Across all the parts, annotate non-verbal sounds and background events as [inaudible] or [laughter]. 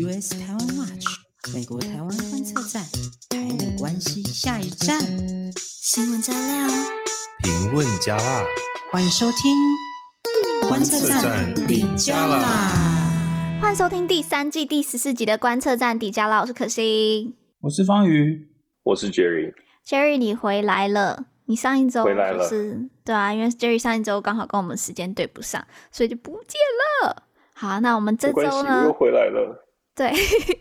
US 台湾 Watch 美国台湾观测站，台美关系下一站，新闻加料，评论加辣，欢迎收听观测站底加啦！欢迎收听第三季第十四集的观测站底加啦！我是可心，我是方瑜，我是 Jerry。Jerry，你回来了。你上一周回来了，是，对啊，因为 Jerry 上一周刚好跟我们时间对不上，所以就不见了。好，那我们这周呢？又回来了。对，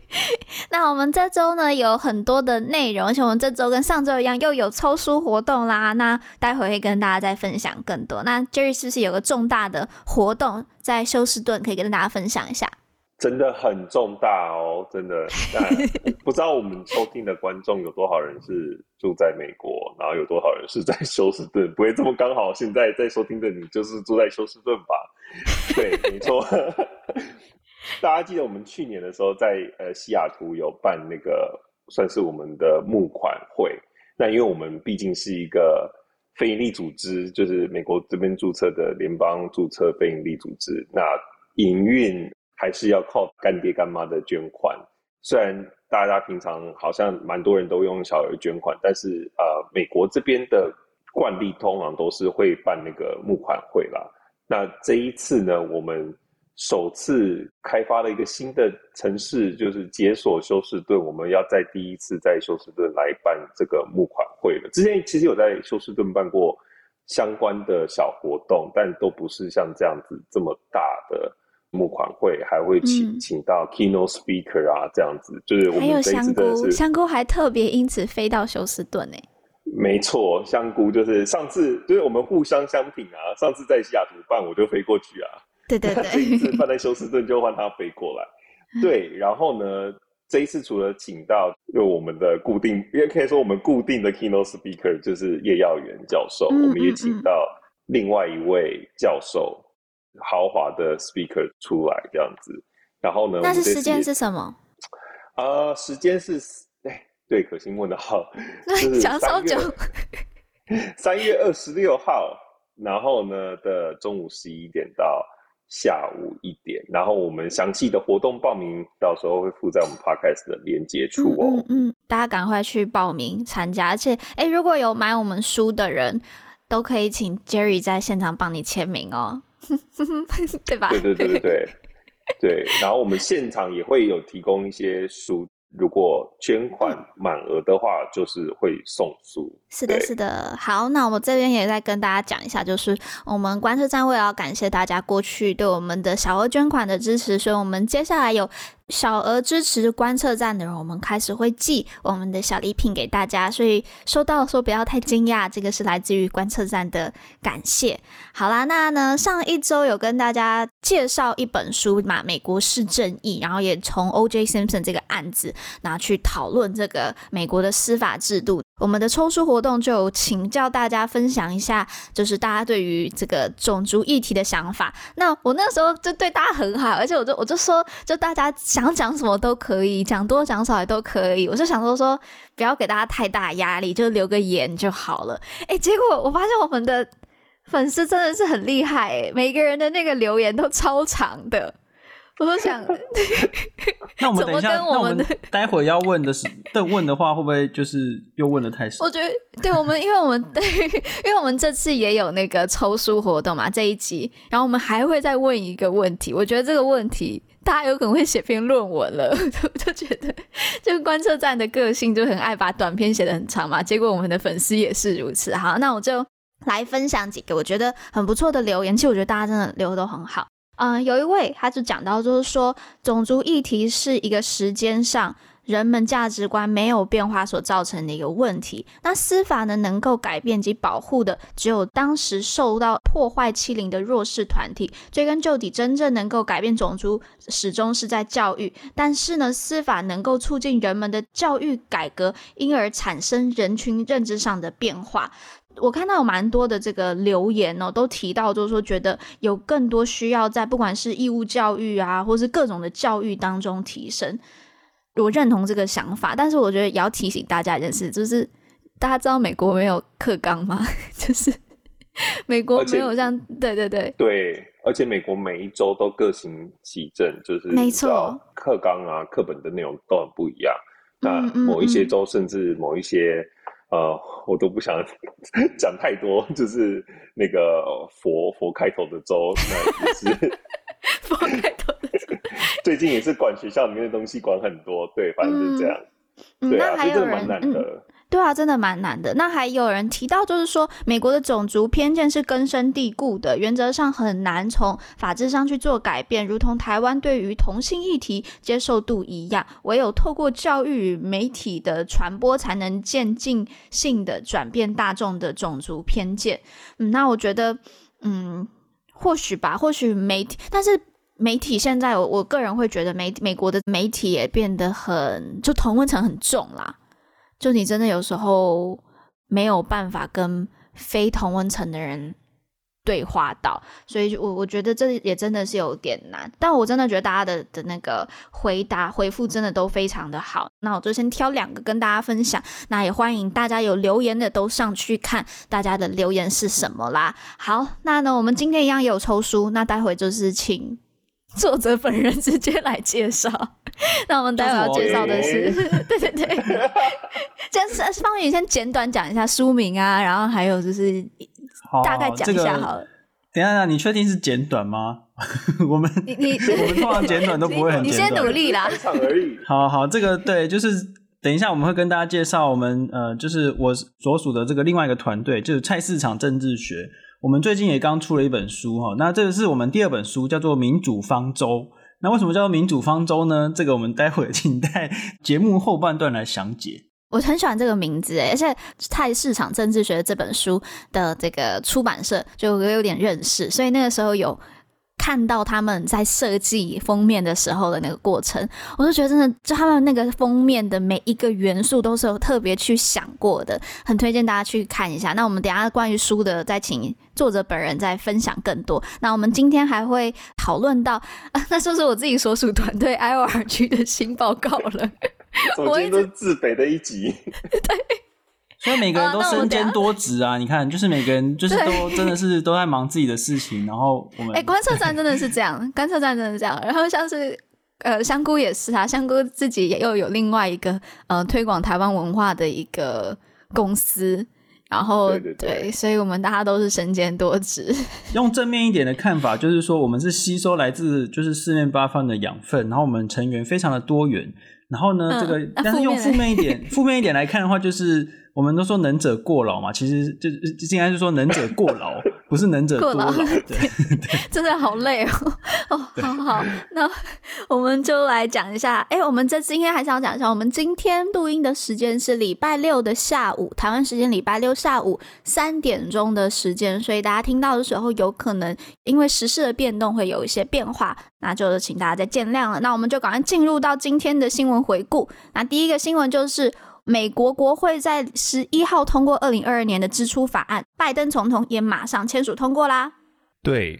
[laughs] 那我们这周呢有很多的内容，而且我们这周跟上周一样又有抽书活动啦。那待会会跟大家再分享更多。那 Jerry 是不是有个重大的活动在休斯顿可以跟大家分享一下？真的很重大哦，真的。但 [laughs] 不知道我们收听的观众有多少人是住在美国，然后有多少人是在休斯顿？不会这么刚好，现在在收听的你就是住在休斯顿吧？对，没错。[laughs] 大家记得我们去年的时候在呃西雅图有办那个算是我们的募款会。那因为我们毕竟是一个非营利组织，就是美国这边注册的联邦注册非营利组织，那营运。还是要靠干爹干妈的捐款。虽然大家平常好像蛮多人都用小额捐款，但是呃，美国这边的惯例通常都是会办那个募款会啦。那这一次呢，我们首次开发了一个新的城市，就是解锁休斯顿。我们要在第一次在休斯顿来办这个募款会了。之前其实有在休斯顿办过相关的小活动，但都不是像这样子这么大的。募款会还会请、嗯、请到 keynote speaker 啊，这样子就是我们这一次的是，还有香菇，香菇还特别因此飞到休斯顿呢。没错，香菇就是上次就是我们互相相挺啊，上次在西雅图办我就飞过去啊，对对对，这一次放在休斯顿就换他飞过来。对，然后呢，这一次除了请到就我们的固定，也可以说我们固定的 keynote speaker 就是叶耀元教授，我们也请到另外一位教授。豪华的 speaker 出来这样子，然后呢？那是时间是什么？呃，时间是哎，对，可心问的好，讲稍久，三月二十六号，然后呢的中午十一点到下午一点，然后我们详细的活动报名到时候会附在我们 podcast 的连接处哦。嗯，嗯，大家赶快去报名参加，而且哎，如果有买我们书的人，都可以请 Jerry 在现场帮你签名哦。[laughs] 对吧？对对对对对对。然后我们现场也会有提供一些书，如果捐款满额的话，就是会送书。是的，是的。好，那我这边也再跟大家讲一下，就是我们观测站为了要感谢大家过去对我们的小额捐款的支持，所以我们接下来有。小额支持观测站的人，我们开始会寄我们的小礼品给大家，所以收到的时候不要太惊讶，这个是来自于观测站的感谢。好啦，那呢上一周有跟大家介绍一本书嘛，《美国市正义》，然后也从 O.J. Simpson 这个案子拿去讨论这个美国的司法制度。我们的抽书活动就请教大家分享一下，就是大家对于这个种族议题的想法。那我那时候就对大家很好，而且我就我就说，就大家想讲什么都可以，讲多讲少也都可以。我就想说说，不要给大家太大压力，就留个言就好了。哎，结果我发现我们的粉丝真的是很厉害，每个人的那个留言都超长的。我都想，[laughs] 那我们等一下，那我们待会要问的是，[laughs] 的问的话，会不会就是又问的太少？我觉得，对我们，因为我们对，[laughs] 因为我们这次也有那个抽书活动嘛，这一集，然后我们还会再问一个问题。我觉得这个问题，大家有可能会写篇论文了。我就觉得，这个观测站的个性就很爱把短篇写得很长嘛，结果我们的粉丝也是如此。好，那我就来分享几个我觉得很不错的留言。其实我觉得大家真的留的都很好。嗯、有一位他就讲到，就是说种族议题是一个时间上人们价值观没有变化所造成的一个问题。那司法呢，能够改变及保护的，只有当时受到破坏欺凌的弱势团体。追根究底，真正能够改变种族，始终是在教育。但是呢，司法能够促进人们的教育改革，因而产生人群认知上的变化。我看到有蛮多的这个留言哦，都提到就是说，觉得有更多需要在不管是义务教育啊，或是各种的教育当中提升。我认同这个想法，但是我觉得也要提醒大家一件事，就是大家知道美国没有课纲吗？[laughs] 就是美国没有像对对对对，而且美国每一周都各行其政，就是没错，课纲啊、课本的内容都很不一样。那某一些州甚至某一些。呃，我都不想 [laughs] 讲太多，就是那个佛佛开头的州，那也是 [laughs] 佛开头的州，[laughs] 最近也是管学校里面的东西管很多，对，反正就是这样，嗯、对啊，那还有人，蛮难的。对啊，真的蛮难的。那还有人提到，就是说美国的种族偏见是根深蒂固的，原则上很难从法制上去做改变，如同台湾对于同性议题接受度一样，唯有透过教育媒体的传播，才能渐进性的转变大众的种族偏见。嗯，那我觉得，嗯，或许吧，或许媒体，但是媒体现在我，我个人会觉得美美国的媒体也变得很，就同温层很重啦。就你真的有时候没有办法跟非同温层的人对话到，所以我我觉得这也真的是有点难。但我真的觉得大家的的那个回答回复真的都非常的好。那我就先挑两个跟大家分享。那也欢迎大家有留言的都上去看大家的留言是什么啦。好，那呢我们今天一样有抽书，那待会就是请作者本人直接来介绍。[laughs] 那我们待会要介绍的是，是对对 [laughs] 对，就是 [laughs] 方宇先简短讲一下书名啊，然后还有就是大概讲一下好了。等一下，你确定是简短吗？我们你你我们通常简短都不会很简短，你先努力啦。好好，这个对，就是等一下我们会跟大家介绍我们呃，就是我所属的这个另外一个团队，就是菜市场政治学。我们最近也刚出了一本书哈，那这个是我们第二本书，叫做《民主方舟》。那为什么叫做民主方舟呢？这个我们待会 [laughs] 请在节目后半段来详解。我很喜欢这个名字，而且泰市场政治学这本书的这个出版社就有点认识，所以那个时候有。看到他们在设计封面的时候的那个过程，我就觉得真的，就他们那个封面的每一个元素都是有特别去想过的，很推荐大家去看一下。那我们等一下关于书的再请作者本人再分享更多。那我们今天还会讨论到，啊，[laughs] 那说是我自己所属团队 IORG 的新报告了。[laughs] 我今天都是自肥的一集。[laughs] 对。所以每个人都身兼多职啊！你看，就是每个人 [laughs] 就是都真的是都在忙自己的事情，然后我们哎、欸，观测站真的是这样，观测站真的是这样。然后像是呃香菇也是啊，香菇自己也又有另外一个呃推广台湾文化的一个公司，然后对，对，对，对，所以我们大家都是身兼多职。[laughs] 用正面一点的看法，就是说我们是吸收来自就是四面八方的养分，然后我们成员非常的多元。然后呢，嗯、这个但是用负面一点，[laughs] 负面一点来看的话，就是。我们都说能者过劳嘛，其实就应该是说能者过劳，[laughs] 不是能者多劳。对，[laughs] 真的好累哦。[laughs] 哦，好好，那我们就来讲一下。哎，我们这今天还是要讲一下，我们今天录音的时间是礼拜六的下午，台湾时间礼拜六下午三点钟的时间，所以大家听到的时候，有可能因为时事的变动会有一些变化，那就请大家再见谅了。那我们就赶快进入到今天的新闻回顾。那第一个新闻就是。美国国会在十一号通过二零二二年的支出法案，拜登总统也马上签署通过啦。对，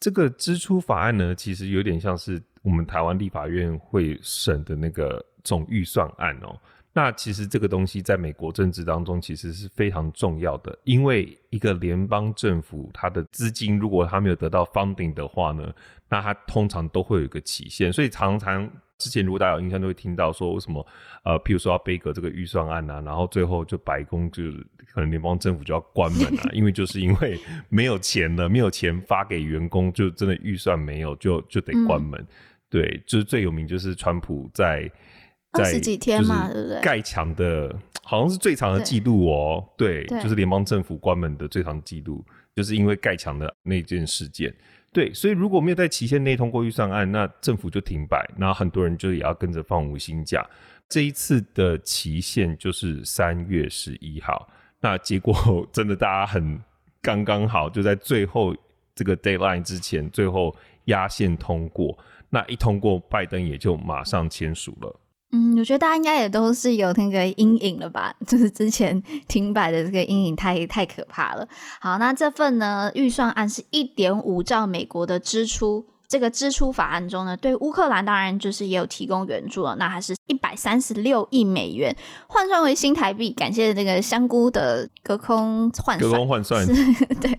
这个支出法案呢，其实有点像是我们台湾立法院会审的那个总预算案哦。那其实这个东西在美国政治当中其实是非常重要的，因为一个联邦政府它的资金如果它没有得到 funding 的话呢，那它通常都会有一个期限，所以常常。之前如果大家有印象，都会听到说为什么呃，譬如说要背个这个预算案啊，然后最后就白宫就可能联邦政府就要关门啊，[laughs] 因为就是因为没有钱了，没有钱发给员工，就真的预算没有，就就得关门。嗯、对，就是最有名就是川普在在十几天嘛，对不对？盖墙的好像是最长的记录哦，对，对，就是联邦政府关门的最长记录，就是因为盖墙的那件事件。对，所以如果没有在期限内通过预算案，那政府就停摆，然后很多人就也要跟着放无薪假。这一次的期限就是三月十一号，那结果 [laughs] 真的大家很刚刚好，就在最后这个 deadline 之前，最后压线通过，那一通过，拜登也就马上签署了。嗯，我觉得大家应该也都是有那个阴影了吧？就是之前停摆的这个阴影太太可怕了。好，那这份呢预算案是一点五兆美国的支出，这个支出法案中呢，对乌克兰当然就是也有提供援助了，那还是一百三十六亿美元，换算为新台币，感谢这个香菇的隔空换算，隔空换算，对，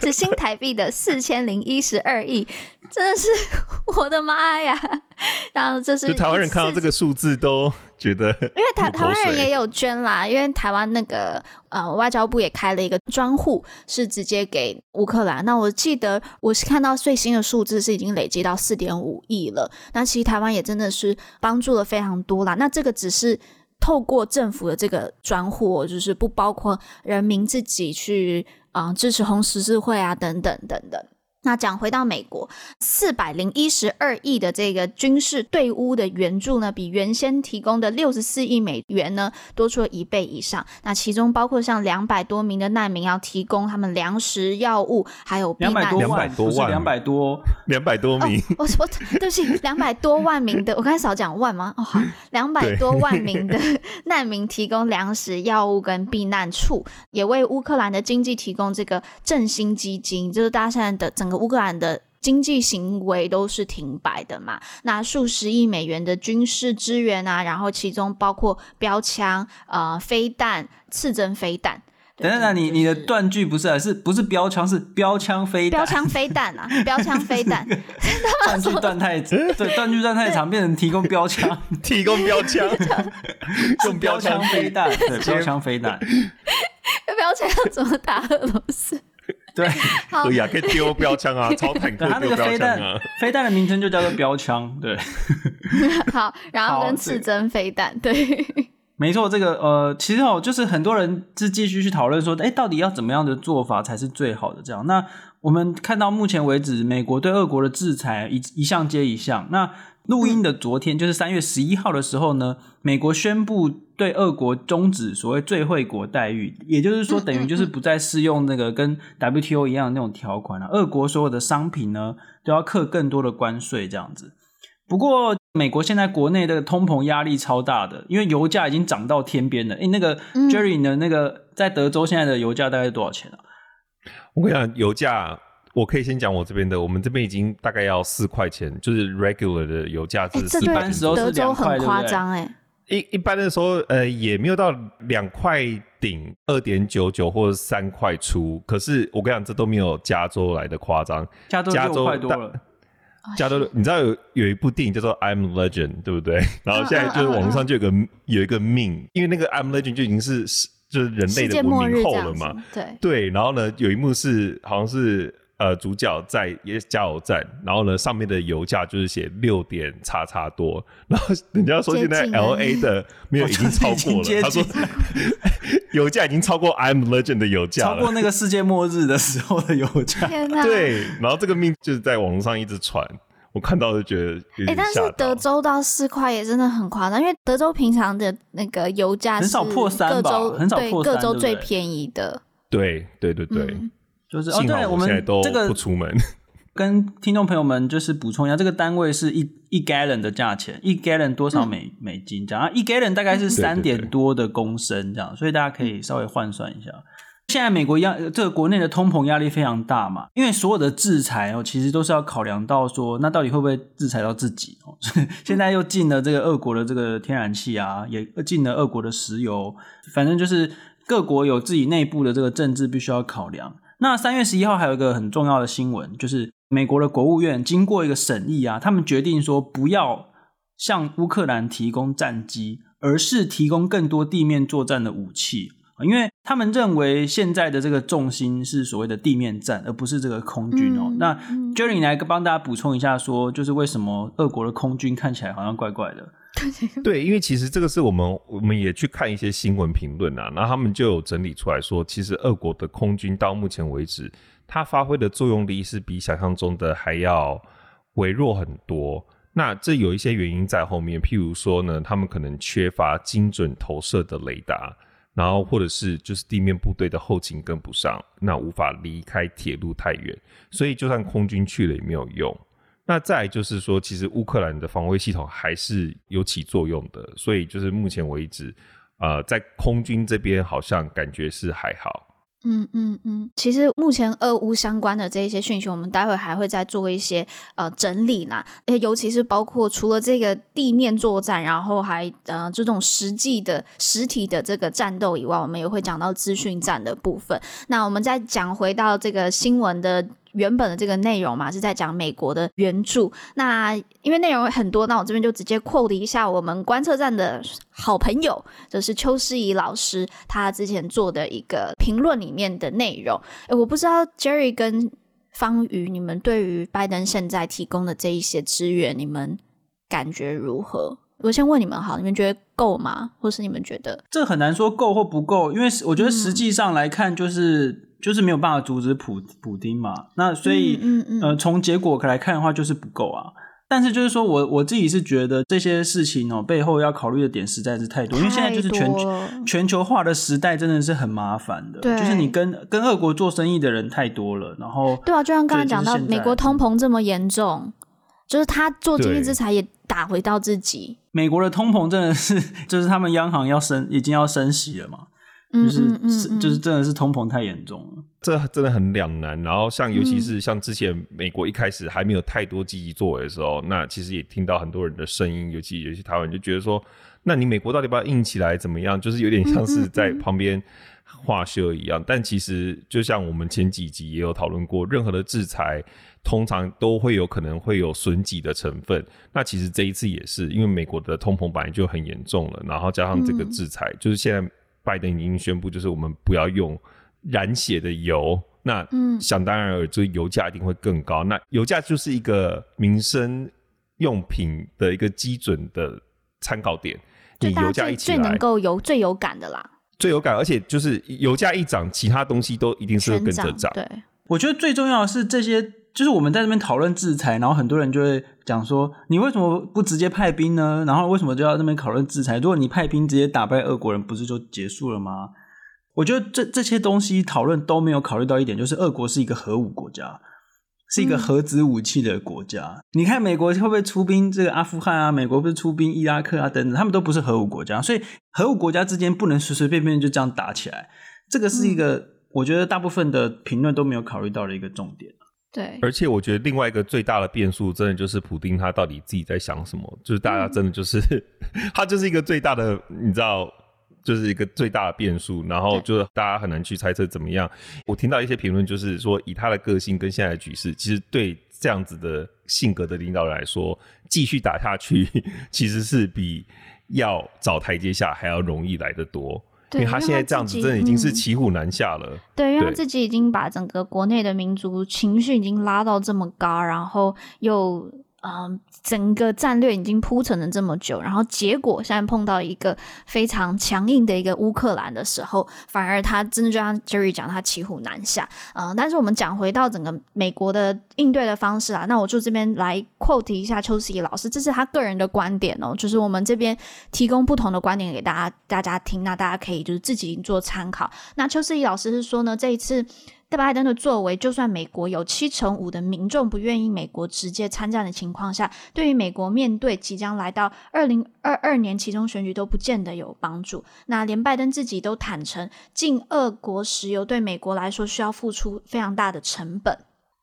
是新台币的四千零一十二亿，真的是 [laughs] 我的妈呀！然后这是就台湾人看到这个数字都觉得，[laughs] 因为台台湾人也有捐啦，因为台湾那个呃外交部也开了一个专户，是直接给乌克兰。那我记得我是看到最新的数字是已经累积到四点五亿了。那其实台湾也真的是帮助了非常多啦。那这个只是透过政府的这个专户，就是不包括人民自己去啊、呃、支持红十字会啊等等等等。那讲回到美国，四百零一十二亿的这个军事对乌的援助呢，比原先提供的六十四亿美元呢多出了一倍以上。那其中包括像两百多名的难民要提供他们粮食、药物，还有避难。两百多万，两百多，[laughs] 两百多名。哦、我我对不起，两百多万名的，我刚才少讲万吗？哦，好，两百多万名的 [laughs] 难民提供粮食、药物跟避难处，也为乌克兰的经济提供这个振兴基金，就是大家现在的整个。乌克兰的经济行为都是停摆的嘛？那数十亿美元的军事支援啊，然后其中包括标枪、呃飞弹、刺针飞弹。等等，那你你的断句不是啊？是不是标枪？是标枪飞弹？标枪飞弹啊！标枪飞弹。[laughs] 断句断太对，断句断太长，变成提供标枪，[laughs] 提供标枪，[laughs] 用标枪飞弹，对，标枪飞弹。标枪要怎么打俄罗斯？对，可以啊，可以丢标枪啊，[laughs] 超坦克丢标枪啊。它那个飞弹，飞弹的名称就叫做标枪。对，[laughs] 好，然后跟刺针飞弹，对，[laughs] 没错，这个呃，其实哦，就是很多人是继续去讨论说，哎，到底要怎么样的做法才是最好的？这样，那我们看到目前为止，美国对俄国的制裁一一项接一项，那。录音的昨天，就是三月十一号的时候呢，美国宣布对俄国终止所谓最惠国待遇，也就是说，等于就是不再适用那个跟 WTO 一样的那种条款了。俄国所有的商品呢，都要课更多的关税，这样子。不过，美国现在国内的通膨压力超大的，因为油价已经涨到天边了。诶，那个 Jerry 的那个在德州现在的油价大概是多少钱啊？我跟你讲，油价。我可以先讲我这边的，我们这边已经大概要四块钱，就是 regular 的油价是四块。时候是两块，很夸张哎。一一般的时候，呃，也没有到两块顶，二点九九或者三块出。可是我跟你讲，这都没有加州来的夸张。加州六块多了。加州，你知道有有一部电影叫做《I'm Legend》，对不对？然后现在就是网上就有个有一个 meme，因为那个《I'm Legend》就已经是就是人类的文明后了嘛。对对，然后呢，有一幕是好像是。呃，主角在也加油站，然后呢，上面的油价就是写六点叉叉多，然后人家说现在 L A 的没有已经超过了，他说 [laughs] 油价已经超过 I'm Legend 的油价了，超过那个世界末日的时候的油价。天哪！对，然后这个命就是在网络上一直传，我看到就觉得。哎，但是德州到四块也真的很夸张，因为德州平常的那个油价很少破三吧，很少破三，各州最便宜的。对对对对。嗯就是哦，对，我们这个不出门，[laughs] 跟听众朋友们就是补充一下，这个单位是一一 gallon 的价钱，一 gallon 多少美、嗯、美金这样啊？一 gallon 大概是三点多的公升这样，所以大家可以稍微换算一下。现在美国压这个国内的通膨压力非常大嘛，因为所有的制裁哦，其实都是要考量到说，那到底会不会制裁到自己哦？[laughs] 现在又禁了这个俄国的这个天然气啊，也禁了俄国的石油，反正就是各国有自己内部的这个政治必须要考量。那三月十一号还有一个很重要的新闻，就是美国的国务院经过一个审议啊，他们决定说不要向乌克兰提供战机，而是提供更多地面作战的武器，因为他们认为现在的这个重心是所谓的地面战，而不是这个空军哦。嗯、那 Jerry 来帮大家补充一下，说就是为什么俄国的空军看起来好像怪怪的？对，因为其实这个是我们我们也去看一些新闻评论啊，然后他们就有整理出来说，其实俄国的空军到目前为止，它发挥的作用力是比想象中的还要微弱很多。那这有一些原因在后面，譬如说呢，他们可能缺乏精准投射的雷达，然后或者是就是地面部队的后勤跟不上，那无法离开铁路太远，所以就算空军去了也没有用。那再就是说，其实乌克兰的防卫系统还是有起作用的，所以就是目前为止，呃，在空军这边好像感觉是还好。嗯嗯嗯，其实目前俄乌相关的这一些讯息，我们待会还会再做一些呃整理呢。尤其是包括除了这个地面作战，然后还呃这种实际的实体的这个战斗以外，我们也会讲到资讯战的部分。那我们再讲回到这个新闻的。原本的这个内容嘛，是在讲美国的援助。那因为内容很多，那我这边就直接 quote 一下我们观测站的好朋友，就是邱诗怡老师他之前做的一个评论里面的内容。诶，我不知道 Jerry 跟方瑜，你们对于拜登现在提供的这一些资源，你们感觉如何？我先问你们好，你们觉得够吗？或是你们觉得这很难说够或不够，因为我觉得实际上来看，就是。嗯就是没有办法阻止普普丁嘛，那所以，嗯嗯嗯、呃，从结果来看的话，就是不够啊。但是就是说我我自己是觉得这些事情哦，背后要考虑的点实在是太多，因为现在就是全全球化的时代，真的是很麻烦的。对，就是你跟跟俄国做生意的人太多了，然后对啊，就像刚刚讲到美国通膨这么严重，就是他做经济制裁也打回到自己。美国的通膨真的是，[laughs] 就是他们央行要升，已经要升息了嘛。就是嗯嗯嗯嗯就是真的是通膨太严重了，这真的很两难。然后像尤其是像之前美国一开始还没有太多积极作为的时候，那其实也听到很多人的声音，尤其尤其台湾人就觉得说，那你美国到底要不要硬起来怎么样？就是有点像是在旁边画秀一样。但其实就像我们前几集也有讨论过，任何的制裁通常都会有可能会有损己的成分。那其实这一次也是，因为美国的通膨本来就很严重了，然后加上这个制裁，就是现在。拜登已经宣布，就是我们不要用染血的油。那嗯，想当然尔，这油价一定会更高。那油价就是一个民生用品的一个基准的参考点。你油价一起来，最能够有最有感的啦，最有感，而且就是油价一涨，其他东西都一定是会跟着涨。对，我觉得最重要的是这些。就是我们在这边讨论制裁，然后很多人就会讲说，你为什么不直接派兵呢？然后为什么就要那边讨论制裁？如果你派兵直接打败俄国人，不是就结束了吗？我觉得这这些东西讨论都没有考虑到一点，就是俄国是一个核武国家，是一个核子武器的国家。嗯、你看美国会不会出兵这个阿富汗啊？美国不是出兵伊拉克啊等等，他们都不是核武国家，所以核武国家之间不能随随便便就这样打起来。这个是一个、嗯、我觉得大部分的评论都没有考虑到的一个重点。对，而且我觉得另外一个最大的变数，真的就是普丁他到底自己在想什么？就是大家真的就是、嗯、[laughs] 他就是一个最大的，你知道，就是一个最大的变数。然后就是大家很难去猜测怎么样。我听到一些评论，就是说以他的个性跟现在的局势，其实对这样子的性格的领导人来说，继续打下去 [laughs] 其实是比要找台阶下还要容易来得多。因为他现在这样子，真的已经是骑虎难下了。对，因为他自己已经把整个国内的民族情绪已经拉到这么高，然后又。嗯，整个战略已经铺陈了这么久，然后结果现在碰到一个非常强硬的一个乌克兰的时候，反而他真的就像 Jerry 讲，他骑虎难下。嗯，但是我们讲回到整个美国的应对的方式啊，那我就这边来 quote 一下邱思怡老师，这是他个人的观点哦，就是我们这边提供不同的观点给大家大家听，那大家可以就是自己做参考。那邱思怡老师是说呢，这一次。但拜登的作为，就算美国有七成五的民众不愿意美国直接参战的情况下，对于美国面对即将来到二零二二年其中选举都不见得有帮助。那连拜登自己都坦承，进俄国石油对美国来说需要付出非常大的成本。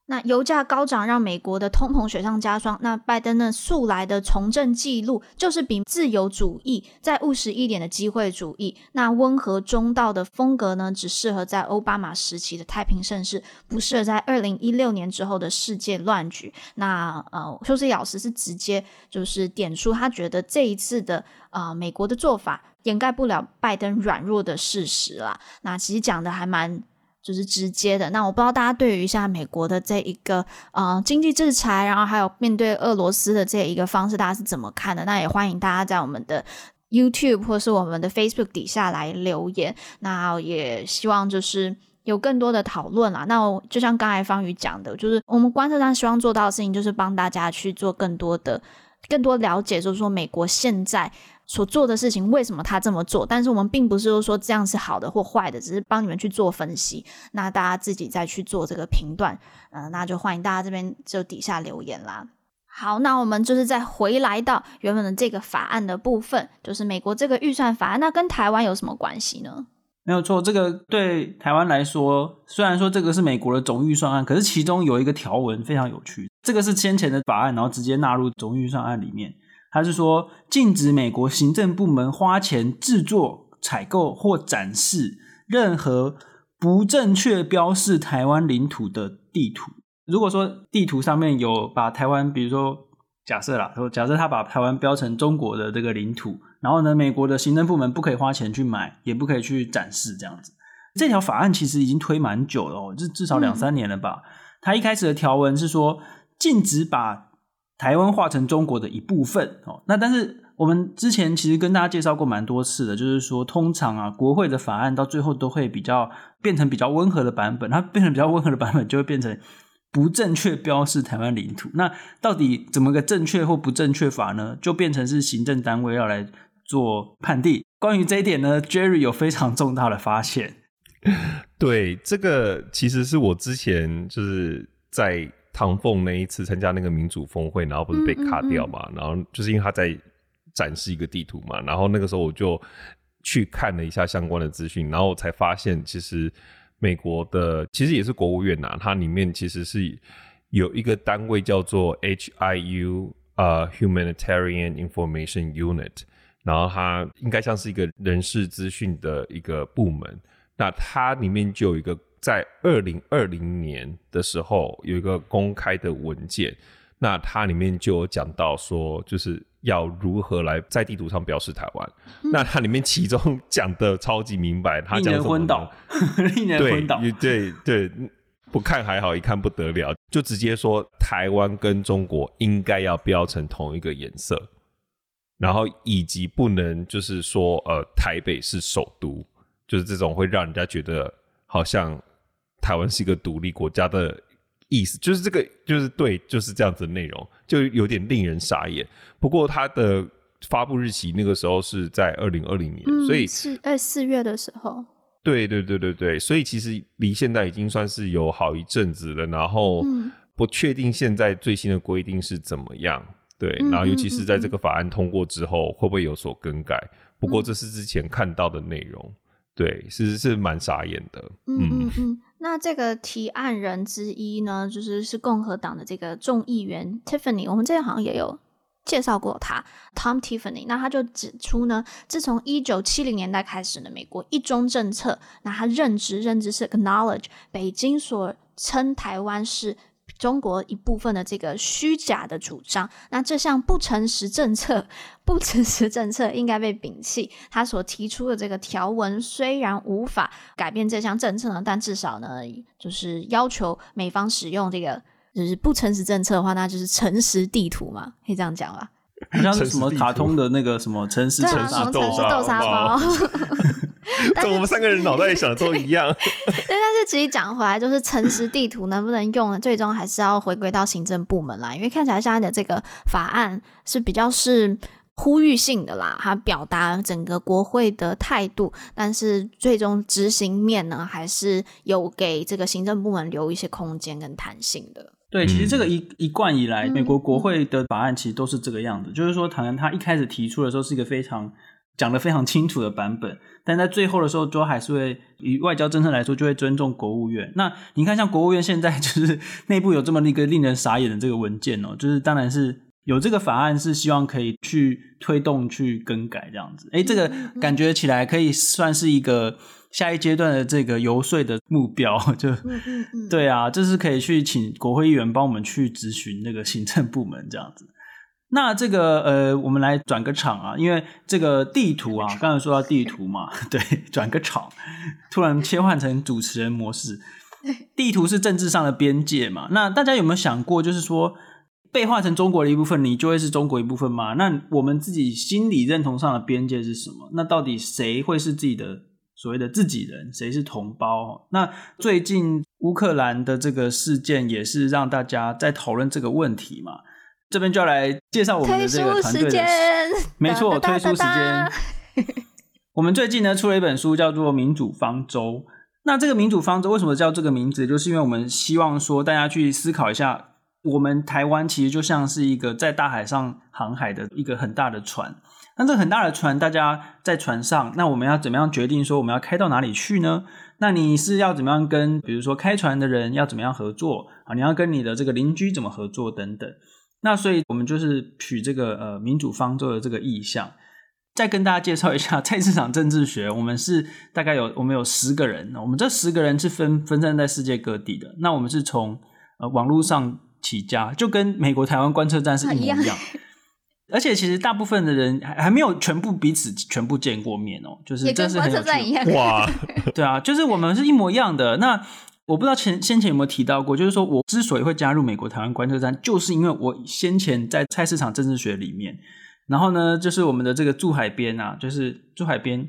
那油价高涨让美国的通膨雪上加霜。那拜登呢，素来的从政记录就是比自由主义再务实一点的机会主义。那温和中道的风格呢，只适合在奥巴马时期的太平盛世，不适合在二零一六年之后的世界乱局。那呃，邱思怡老师是直接就是点出他觉得这一次的呃美国的做法掩盖不了拜登软弱的事实啦。那其实讲的还蛮。就是直接的。那我不知道大家对于现在美国的这一个呃经济制裁，然后还有面对俄罗斯的这一个方式，大家是怎么看的？那也欢迎大家在我们的 YouTube 或是我们的 Facebook 底下来留言。那也希望就是有更多的讨论啦。那我就像刚才方宇讲的，就是我们观测站希望做到的事情，就是帮大家去做更多的、更多了解，就是说美国现在。所做的事情，为什么他这么做？但是我们并不是说这样是好的或坏的，只是帮你们去做分析。那大家自己再去做这个评断，嗯、那就欢迎大家这边就底下留言啦。好，那我们就是再回来到原本的这个法案的部分，就是美国这个预算法案，那跟台湾有什么关系呢？没有错。这个对台湾来说，虽然说这个是美国的总预算案，可是其中有一个条文非常有趣。这个是先前的法案，然后直接纳入总预算案里面。他是说，禁止美国行政部门花钱制作、采购或展示任何不正确标示台湾领土的地图。如果说地图上面有把台湾，比如说假设啦，说假设他把台湾标成中国的这个领土，然后呢，美国的行政部门不可以花钱去买，也不可以去展示这样子。这条法案其实已经推蛮久了哦，至至少两三年了吧。他一开始的条文是说，禁止把台湾化成中国的一部分哦，那但是我们之前其实跟大家介绍过蛮多次的，就是说通常啊，国会的法案到最后都会比较变成比较温和的版本，它变成比较温和的版本就会变成不正确标示台湾领土。那到底怎么个正确或不正确法呢？就变成是行政单位要来做判定。关于这一点呢，Jerry 有非常重大的发现。[laughs] 对，这个其实是我之前就是在。唐凤那一次参加那个民主峰会，然后不是被卡掉嘛？嗯嗯嗯，然后就是因为他在展示一个地图嘛，然后那个时候我就去看了一下相关的资讯，然后我才发现其实美国的其实也是国务院呐、啊，它里面其实是有一个单位叫做 HIU 呃、uh, Humanitarian Information Unit，然后它应该像是一个人事资讯的一个部门，那它里面就有一个。在二零二零年的时候，有一个公开的文件，那它里面就有讲到说，就是要如何来在地图上标示台湾。嗯、那它里面其中讲的超级明白，他讲什么？令人昏倒，[laughs] 令人昏倒。对对对，不看还好，一看不得了，就直接说台湾跟中国应该要标成同一个颜色，然后以及不能就是说呃台北是首都，就是这种会让人家觉得好像。台湾是一个独立国家的意思，就是这个，就是对，就是这样子的内容，就有点令人傻眼。不过它的发布日期那个时候是在二零二零年，嗯、所以是在四月的时候。对对对对对，所以其实离现在已经算是有好一阵子了。然后不确定现在最新的规定是怎么样，对，然后尤其是在这个法案通过之后，会不会有所更改？不过这是之前看到的内容，对，其实是蛮傻眼的。嗯嗯嗯。那这个提案人之一呢，就是是共和党的这个众议员 Tiffany，我们之前好像也有介绍过他，Tom Tiffany。那他就指出呢，自从一九七零年代开始呢，美国一中政策，那他认知认知是 acknowledge 北京所称台湾是。中国一部分的这个虚假的主张，那这项不诚实政策，[laughs] 不诚实政策应该被摒弃。他所提出的这个条文虽然无法改变这项政策呢，但至少呢，就是要求美方使用这个，就是不诚实政策的话，那就是诚实地图嘛，可以这样讲吧？好像是什么卡通的那个什么诚实诚实豆沙包。[laughs] [laughs] 但我们三个人脑袋里想的都一样。对，[laughs] 但是其实讲回来，就是诚实地图能不能用呢？最终还是要回归到行政部门啦。因为看起来现在的这个法案是比较是呼吁性的啦，它表达整个国会的态度，但是最终执行面呢，还是有给这个行政部门留一些空间跟弹性的。对，其实这个一一贯以来，美国国会的法案其实都是这个样子，嗯、就是说，唐人他一开始提出的时候是一个非常。讲得非常清楚的版本，但在最后的时候，都还是会以外交政策来说，就会尊重国务院。那你看，像国务院现在就是内部有这么一个令人傻眼的这个文件哦，就是当然是有这个法案，是希望可以去推动、去更改这样子。诶，这个感觉起来可以算是一个下一阶段的这个游说的目标，[laughs] 就对啊，就是可以去请国会议员帮我们去咨询那个行政部门这样子。那这个呃，我们来转个场啊，因为这个地图啊，刚才说到地图嘛，[laughs] 对，转个场，突然切换成主持人模式。地图是政治上的边界嘛？那大家有没有想过，就是说被划成中国的一部分，你就会是中国一部分吗？那我们自己心理认同上的边界是什么？那到底谁会是自己的所谓的自己人？谁是同胞？那最近乌克兰的这个事件也是让大家在讨论这个问题嘛？这边就要来介绍我们的这个团队的，没错，推出时间。[laughs] 我们最近呢出了一本书，叫做《民主方舟》。那这个民主方舟为什么叫这个名字？就是因为我们希望说大家去思考一下，我们台湾其实就像是一个在大海上航海的一个很大的船。那这个很大的船，大家在船上，那我们要怎么样决定说我们要开到哪里去呢？那你是要怎么样跟，比如说开船的人要怎么样合作啊？你要跟你的这个邻居怎么合作等等。那所以我们就是取这个呃民主方舟的这个意向。再跟大家介绍一下菜市场政治学，我们是大概有我们有十个人，我们这十个人是分分散在世界各地的。那我们是从呃网络上起家，就跟美国台湾观测站是一模一样。[laughs] 而且其实大部分的人还还没有全部彼此全部见过面哦，就是这是很有趣。哇，[laughs] 对啊，就是我们是一模一样的。那我不知道前先前有没有提到过，就是说我之所以会加入美国台湾观测站，就是因为我先前在菜市场政治学里面。然后呢，就是我们的这个驻海边啊，就是驻海边，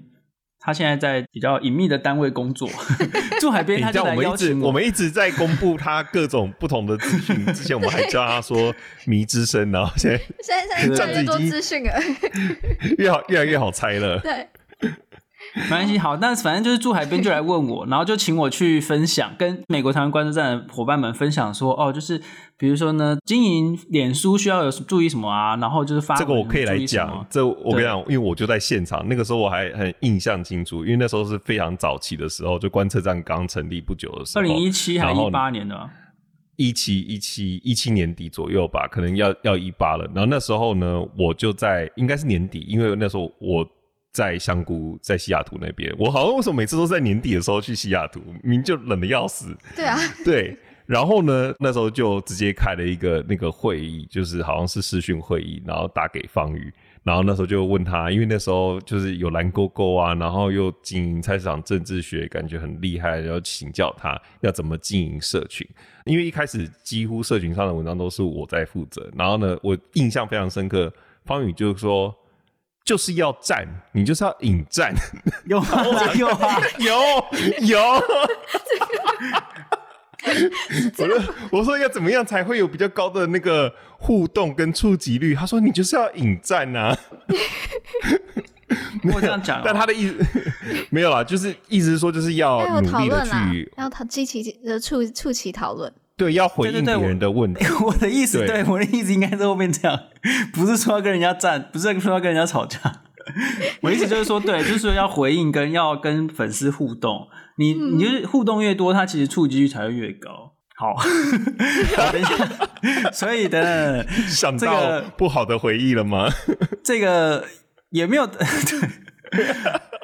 他现在在比较隐秘的单位工作。[laughs] 住海边，他就来邀请我，我们一直在公布他各种不同的资讯。之前我们还叫他说“迷之声”，然后现在现在现在越来越多资讯了，越好越来越好猜了。[laughs] 对。没关系，好，那反正就是住海边就来问我，然后就请我去分享，跟美国台湾观测站的伙伴们分享说，哦，就是比如说呢，经营脸书需要有注意什么啊，然后就是发这个我可以来讲，这我跟你讲，因为我就在现场，那个时候我还很印象清楚，因为那时候是非常早期的时候，就观测站刚成立不久的时候，二零一七还一八年的吧，一七一七一七年底左右吧，可能要要一八了，然后那时候呢，我就在应该是年底，因为那时候我。在香菇，在西雅图那边，我好像为什么每次都在年底的时候去西雅图，明明就冷的要死。对啊，对。然后呢，那时候就直接开了一个那个会议，就是好像是视讯会议，然后打给方宇，然后那时候就问他，因为那时候就是有蓝勾勾啊，然后又经营菜市场政治学，感觉很厉害，然后请教他要怎么经营社群。因为一开始几乎社群上的文章都是我在负责，然后呢，我印象非常深刻，方宇就说。就是要战，你就是要引战，[laughs] 有啊有啊有 [laughs] 有。我说 [laughs] 我说要怎么样才会有比较高的那个互动跟触及率？他说你就是要引战呐、啊。我这样讲，但他的意思没有啦，就是意思是说就是要努力的去，要讨激起呃促促起讨论。对，要回应别人的问题。对对对我，[laughs] 我的意思，对，对我的意思应该是后面这样，不是说要跟人家战，不是说要跟人家吵架。[laughs] 我意思就是说，对，就是说要回应跟要跟粉丝互动。你你就是互动越多，他其实触及率才会越高。好，[laughs] 好等一下，所以等等，想到不好的回忆了吗？这个也没有。对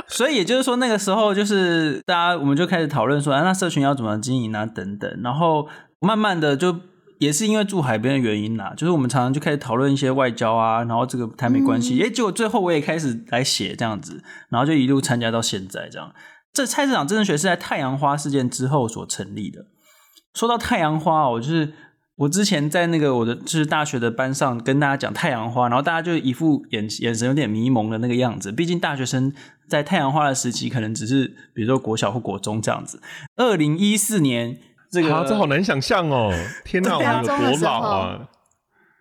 所以也就是说，那个时候就是大家我们就开始讨论说，啊，那社群要怎么经营啊，等等，然后。慢慢的，就也是因为住海边的原因啦，就是我们常常就开始讨论一些外交啊，然后这个台美关系，哎、嗯，结果最后我也开始来写这样子，然后就一路参加到现在这样。这菜市场政治学是在太阳花事件之后所成立的。说到太阳花，我就是我之前在那个我的就是大学的班上跟大家讲太阳花，然后大家就一副眼眼神有点迷蒙的那个样子。毕竟大学生在太阳花的时期，可能只是比如说国小或国中这样子。二零一四年。这个、啊、这好难想象哦！天哪，我们有多老啊？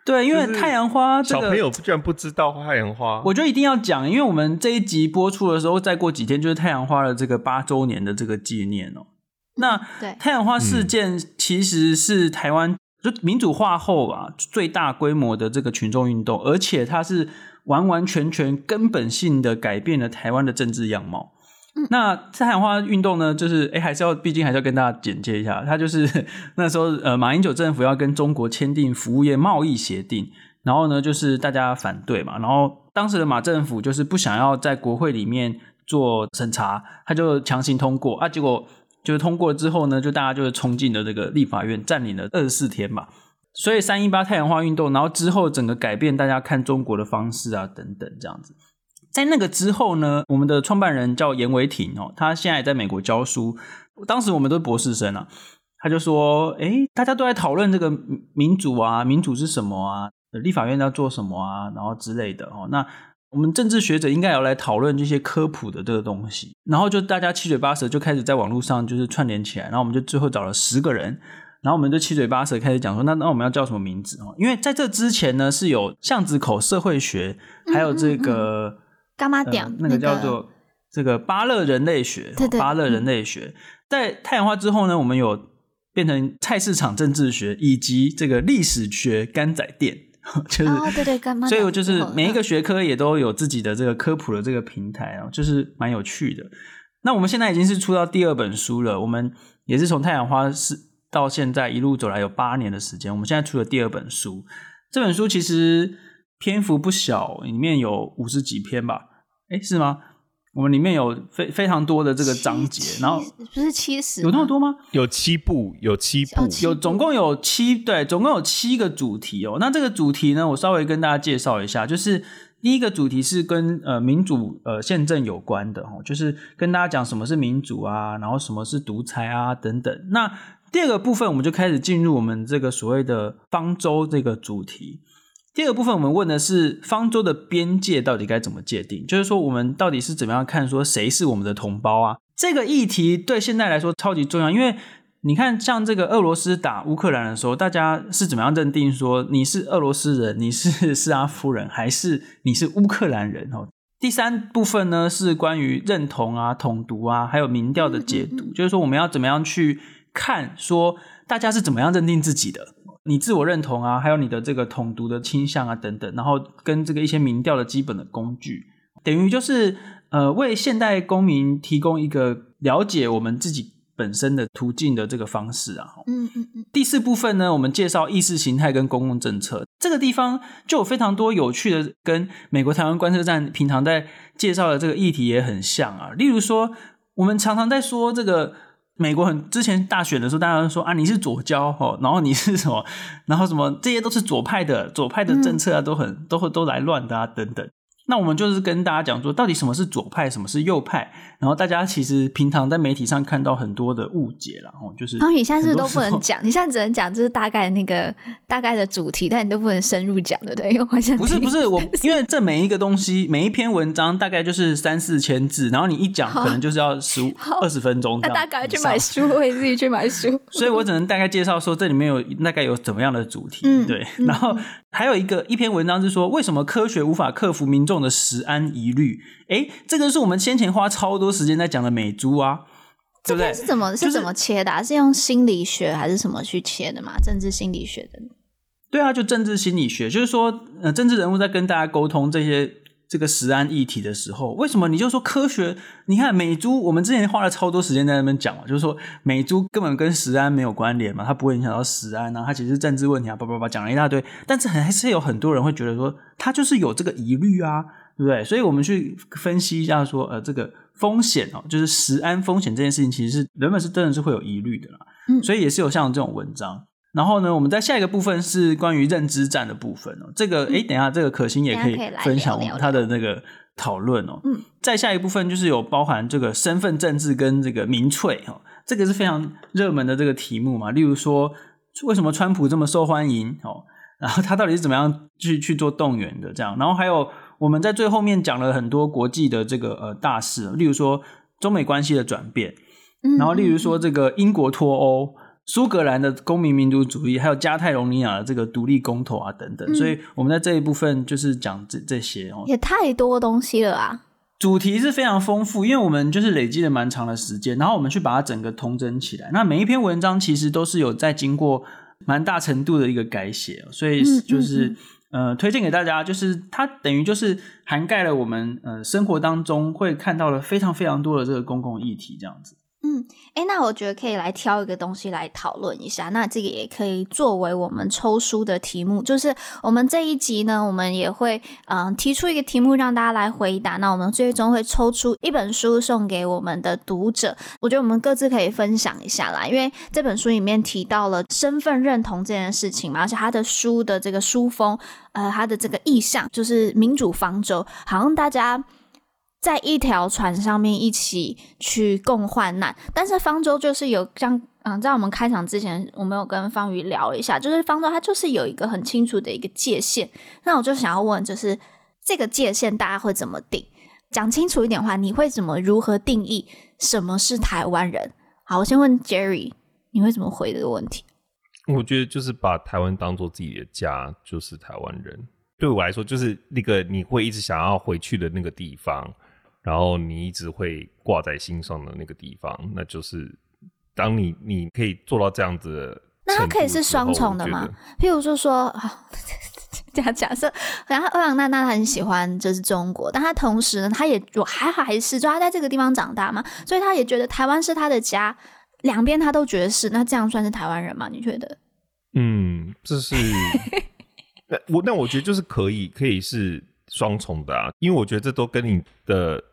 对，因为太阳花、这个，小朋友居然不知道太阳花。我觉得一定要讲，因为我们这一集播出的时候，再过几天就是太阳花的这个八周年的这个纪念哦。那对太阳花事件其实是台湾就民主化后啊最大规模的这个群众运动，而且它是完完全全根本性的改变了台湾的政治样貌。那太阳花运动呢，就是哎、还是要，毕竟还是要跟大家简介一下。他就是 [laughs] 那时候，呃，马英九政府要跟中国签订服务业贸易协定，然后呢，就是大家反对嘛。然后当时的马政府就是不想要在国会里面做审查，他就强行通过啊。结果就是通过了之后呢，就大家就是冲进了这个立法院，占领了二十四天嘛。所以三一八太阳花运动，然后之后整个改变大家看中国的方式啊，等等这样子。在那个之后呢，我们的创办人叫严维廷哦，他现在也在美国教书。当时我们都是博士生啊，他就说：“诶，大家都在讨论这个民主啊，民主是什么啊？立法院要做什么啊？然后之类的哦。那我们政治学者应该要来讨论这些科普的这个东西。然后就大家七嘴八舌就开始在网络上就是串联起来。然后我们就最后找了十个人，然后我们就七嘴八舌开始讲说：那那我们要叫什么名字哦？因为在这之前呢，是有巷子口社会学，还有这个。干嘛讲、呃？那个叫做这个巴勒人类学，对对芭乐人类学。在太阳花之后呢，我们有变成菜市场政治学以及这个历史学干仔店。[laughs] 就是、哦、对对，干嘛？所以就是每一个学科也都有自己的这个科普的这个平台啊，就是蛮有趣的。那我们现在已经是出到第二本书了，我们也是从太阳花是到现在一路走来有八年的时间，我们现在出了第二本书。这本书其实篇幅不小，里面有五十几篇吧？诶，是吗？我们里面有非非常多的这个章节，然后不是七十，有那么多吗？有七部，有七部，有总共有七，对，总共有七个主题哦。那这个主题呢，我稍微跟大家介绍一下，就是第一个主题是跟呃民主呃宪政有关的哦，就是跟大家讲什么是民主啊，然后什么是独裁啊等等。那第二个部分，我们就开始进入我们这个所谓的方舟这个主题。第二个部分，我们问的是方舟的边界到底该怎么界定？就是说，我们到底是怎么样看说谁是我们的同胞啊？这个议题对现在来说超级重要，因为你看，像这个俄罗斯打乌克兰的时候，大家是怎么样认定说你是俄罗斯人，你是斯拉夫人，还是你是乌克兰人？哦，第三部分呢是关于认同啊、统独啊，还有民调的解读，就是说我们要怎么样去看说大家是怎么样认定自己的。你自我认同啊，还有你的这个统独的倾向啊等等，然后跟这个一些民调的基本的工具，等于就是呃为现代公民提供一个了解我们自己本身的途径的这个方式啊。嗯嗯嗯。第四部分呢，我们介绍意识形态跟公共政策，这个地方就有非常多有趣的，跟美国台湾观测站平常在介绍的这个议题也很像啊。例如说，我们常常在说这个。美国很之前大选的时候，大家都说啊，你是左交哦，然后你是什么，然后什么，这些都是左派的，左派的政策啊，都很都会都来乱的啊，等等。那我们就是跟大家讲说，到底什么是左派，什么是右派？然后大家其实平常在媒体上看到很多的误解了，哦，就是。然后你现在是都不能讲？你现在只能讲就是大概那个大概的主题，但你都不能深入讲，对不对？因为我想不是不是我，[laughs] 因为这每一个东西，每一篇文章大概就是三四千字，然后你一讲可能就是要十五二十分钟。那大概去买书，我也自己去买书。[laughs] 所以我只能大概介绍说，这里面有大概有怎么样的主题，嗯、对，然后。还有一个一篇文章是说，为什么科学无法克服民众的食安疑虑？诶，这个是我们先前花超多时间在讲的美猪啊，对不对？是怎么是怎么切的啊？是用心理学还是什么去切的嘛？政治心理学的？对啊，就政治心理学，就是说，呃，政治人物在跟大家沟通这些。这个食安议题的时候，为什么你就说科学？你看美猪，我们之前花了超多时间在那边讲嘛，就是说美猪根本跟食安没有关联嘛，它不会影响到食安啊，它其实是政治问题啊，叭叭叭讲了一大堆。但是还是有很多人会觉得说，它就是有这个疑虑啊，对不对？所以我们去分析一下说，呃，这个风险哦，就是食安风险这件事情，其实是人们是真的是会有疑虑的啦。嗯，所以也是有像这种文章。然后呢，我们在下一个部分是关于认知战的部分哦。这个，诶，等一下，这个可心也可以分享他的那个讨论哦。嗯，再下一部分就是有包含这个身份政治跟这个民粹哦，这个是非常热门的这个题目嘛。例如说，为什么川普这么受欢迎哦？[laughs] 然后他到底是怎么样去去做动员的？这样，然后还有我们在最后面讲了很多国际的这个呃大事，例如说中美关系的转变，然后例如说这个英国脱欧。苏格兰的公民民主主义，还有加泰隆尼亚的这个独立公投啊，等等，嗯、所以我们在这一部分就是讲这这些哦，也太多东西了啊！主题是非常丰富，因为我们就是累积了蛮长的时间，然后我们去把它整个通整起来。那每一篇文章其实都是有在经过蛮大程度的一个改写，所以就是、嗯嗯、呃，推荐给大家，就是它等于就是涵盖了我们呃生活当中会看到了非常非常多的这个公共议题，这样子。嗯，诶，那我觉得可以来挑一个东西来讨论一下。那这个也可以作为我们抽书的题目，就是我们这一集呢，我们也会嗯、提出一个题目让大家来回答。那我们最终会抽出一本书送给我们的读者。我觉得我们各自可以分享一下啦，因为这本书里面提到了身份认同这件事情嘛，而且他的书的这个书封，呃，他的这个意象就是民主方舟，好像大家。在一条船上面一起去共患难，但是方舟就是有像嗯，在我们开场之前，我们有跟方瑜聊一下，就是方舟它就是有一个很清楚的一个界限。那我就想要问，就是这个界限大家会怎么定？讲清楚一点的话，你会怎么如何定义什么是台湾人？好，我先问 Jerry，你会怎么回这个问题？我觉得就是把台湾当做自己的家，就是台湾人。对我来说，就是那个你会一直想要回去的那个地方。然后你一直会挂在心上的那个地方，那就是当你你可以做到这样子的，那它可以是双重的吗？譬如说说，假假设，然后欧阳娜娜很喜欢就是中国，但她同时呢，她也我还好还是就他在这个地方长大嘛，所以她也觉得台湾是她的家，两边她都觉得是，那这样算是台湾人吗？你觉得？嗯，这是那我那我觉得就是可以可以是双重的啊，因为我觉得这都跟你的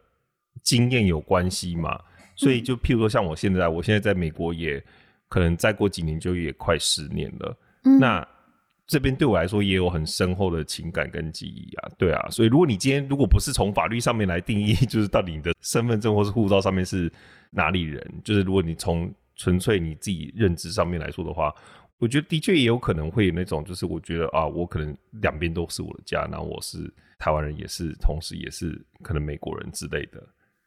经验有关系嘛，所以就譬如说像我现在，我现在在美国也可能再过几年就也快十年了，嗯、那这边对我来说也有很深厚的情感跟记忆啊，对啊，所以如果你今天如果不是从法律上面来定义，[laughs] 就是到底你的身份证或是护照上面是哪里人，就是如果你从纯粹你自己认知上面来说的话。我觉得的确也有可能会有那种，就是我觉得啊，我可能两边都是我的家，然后我是台湾人，也是同时也是可能美国人之类的。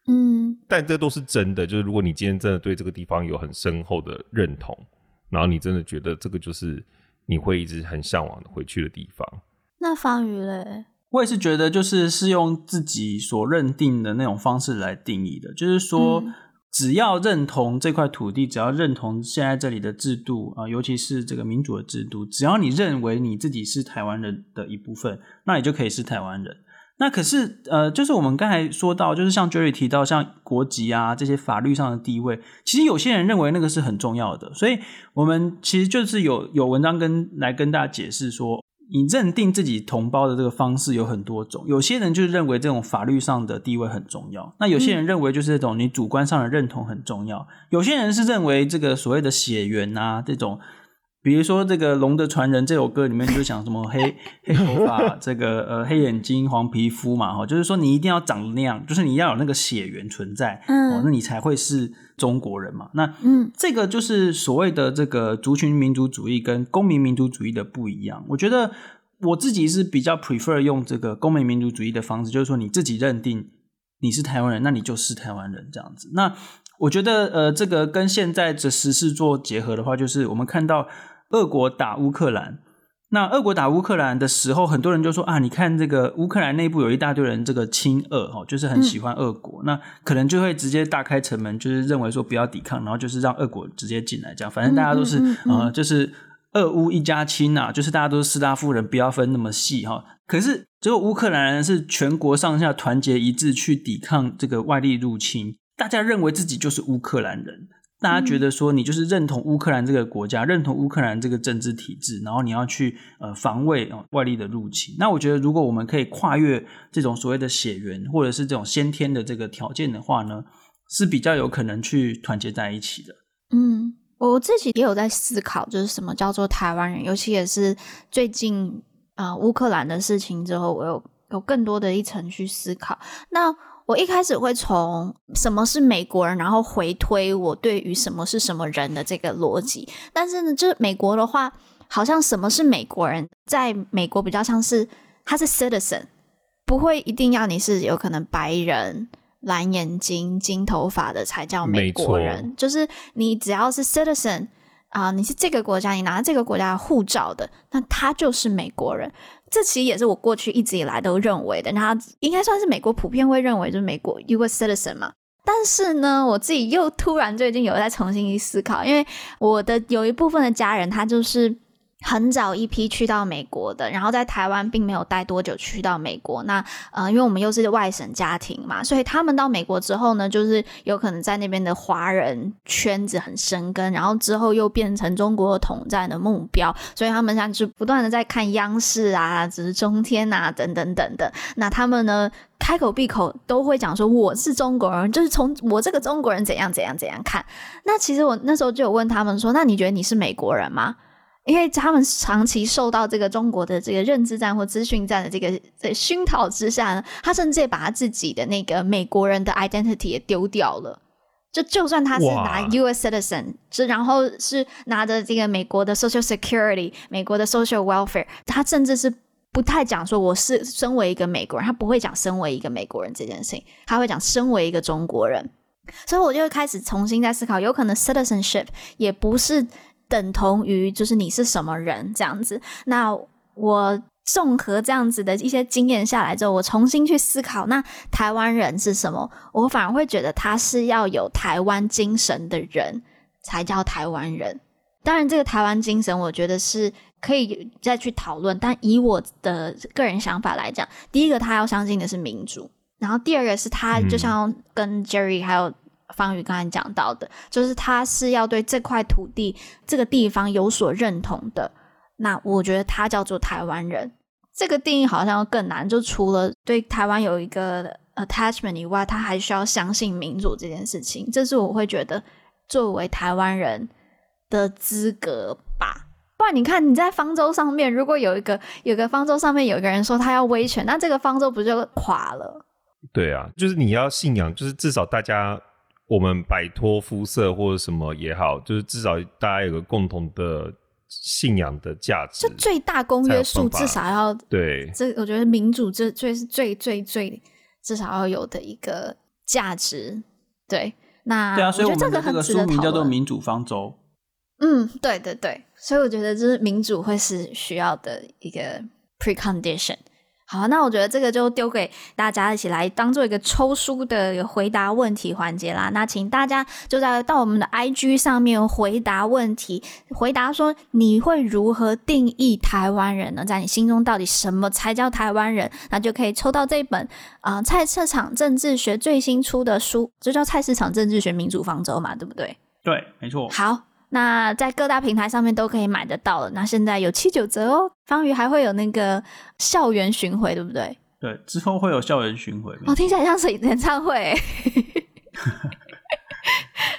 嗯，但这都是真的。就是如果你今天真的对这个地方有很深厚的认同，然后你真的觉得这个就是你会一直很向往的回去的地方。那方宇嘞？我也是觉得，就是是用自己所认定的那种方式来定义的，就是说。嗯只要认同这块土地，只要认同现在这里的制度啊，尤其是这个民主的制度，只要你认为你自己是台湾人的一部分，那你就可以是台湾人。那可是呃，就是我们刚才说到，就是像 Jerry 提到，像国籍啊这些法律上的地位，其实有些人认为那个是很重要的，所以我们其实就是有有文章跟来跟大家解释说。你认定自己同胞的这个方式有很多种，有些人就是认为这种法律上的地位很重要，那有些人认为就是这种你主观上的认同很重要，有些人是认为这个所谓的血缘啊这种。比如说这个《龙的传人》这首歌里面就讲什么黑黑头发，这个呃黑眼睛、黄皮肤嘛，哈，就是说你一定要长那样，就是你要有那个血缘存在，嗯，那你才会是中国人嘛。那嗯，这个就是所谓的这个族群民族主义跟公民民族主义的不一样。我觉得我自己是比较 prefer 用这个公民民族主义的方式，就是说你自己认定你是台湾人，那你就是台湾人这样子。那我觉得呃，这个跟现在的时事做结合的话，就是我们看到。俄国打乌克兰，那俄国打乌克兰的时候，很多人就说啊，你看这个乌克兰内部有一大堆人，这个亲俄哦，就是很喜欢俄国，嗯、那可能就会直接大开城门，就是认为说不要抵抗，然后就是让俄国直接进来，这样，反正大家都是、嗯嗯嗯、呃，就是俄乌一家亲啊，就是大家都是斯拉夫人，不要分那么细哈。可是只有乌克兰人是全国上下团结一致去抵抗这个外力入侵，大家认为自己就是乌克兰人。大家觉得说，你就是认同乌克兰这个国家，认同乌克兰这个政治体制，然后你要去呃防卫外力的入侵。那我觉得，如果我们可以跨越这种所谓的血缘或者是这种先天的这个条件的话呢，是比较有可能去团结在一起的。嗯，我自己也有在思考，就是什么叫做台湾人，尤其也是最近啊呃、乌克兰的事情之后，我有有更多的一层去思考。那我一开始会从什么是美国人，然后回推我对于什么是什么人的这个逻辑。但是呢，就是美国的话，好像什么是美国人，在美国比较像是他是 citizen，不会一定要你是有可能白人、蓝眼睛、金头发的才叫美国人。就是你只要是 citizen 啊、呃，你是这个国家，你拿这个国家护照的，那他就是美国人。这其实也是我过去一直以来都认为的，那应该算是美国普遍会认为就是美国 U.S. citizen 嘛。但是呢，我自己又突然最近有在重新去思考，因为我的有一部分的家人他就是。很早一批去到美国的，然后在台湾并没有待多久，去到美国。那呃，因为我们又是外省家庭嘛，所以他们到美国之后呢，就是有可能在那边的华人圈子很生根，然后之后又变成中国统战的目标，所以他们现在就不断的在看央视啊，只是中天啊等等等等。那他们呢，开口闭口都会讲说我是中国人，就是从我这个中国人怎样怎样怎样看。那其实我那时候就有问他们说，那你觉得你是美国人吗？因为他们长期受到这个中国的这个认知战或资讯战的这个在熏陶之下呢，他甚至也把他自己的那个美国人的 identity 也丢掉了。就就算他是拿 U.S. citizen，是然后是拿着这个美国的 Social Security、美国的 Social Welfare，他甚至是不太讲说我是身为一个美国人，他不会讲身为一个美国人这件事情，他会讲身为一个中国人。所以我就开始重新在思考，有可能 citizenship 也不是。等同于就是你是什么人这样子。那我综合这样子的一些经验下来之后，我重新去思考，那台湾人是什么？我反而会觉得他是要有台湾精神的人才叫台湾人。当然，这个台湾精神，我觉得是可以再去讨论。但以我的个人想法来讲，第一个他要相信的是民主，然后第二个是他就像跟 Jerry 还有方宇刚才讲到的，就是他是要对这块土地、这个地方有所认同的。那我觉得他叫做台湾人。这个定义好像更难，就除了对台湾有一个 attachment 以外，他还需要相信民主这件事情。这是我会觉得作为台湾人的资格吧。不然你看你在方舟上面，如果有一个有个方舟上面有一个人说他要威权，那这个方舟不就垮了？对啊，就是你要信仰，就是至少大家我们摆脱肤色或者什么也好，就是至少大家有个共同的。信仰的价值，就最大公约数至少要对，这我觉得民主这最是最最最至少要有的一个价值。对，那对啊，所以我们的这个书名叫做《民主方舟》。嗯，对对对，所以我觉得这是民主会是需要的一个 precondition。好，那我觉得这个就丢给大家一起来当做一个抽书的回答问题环节啦。那请大家就在到我们的 IG 上面回答问题，回答说你会如何定义台湾人呢？在你心中到底什么才叫台湾人？那就可以抽到这本啊、呃、菜市场政治学最新出的书，就叫《菜市场政治学民主方舟》嘛，对不对？对，没错。好。那在各大平台上面都可以买得到了。那现在有七九折哦。方瑜还会有那个校园巡回，对不对？对，之后会有校园巡回。哦，听起来像是演唱会。[laughs]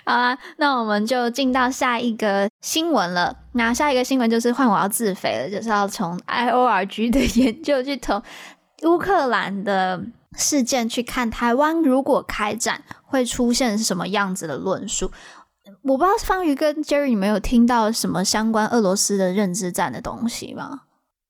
好啦，那我们就进到下一个新闻了。那下一个新闻就是换我要自肥了，就是要从 IORG 的研究去从乌克兰的事件去看台湾如果开战会出现什么样子的论述。我不知道方瑜跟 Jerry，你们有听到什么相关俄罗斯的认知战的东西吗？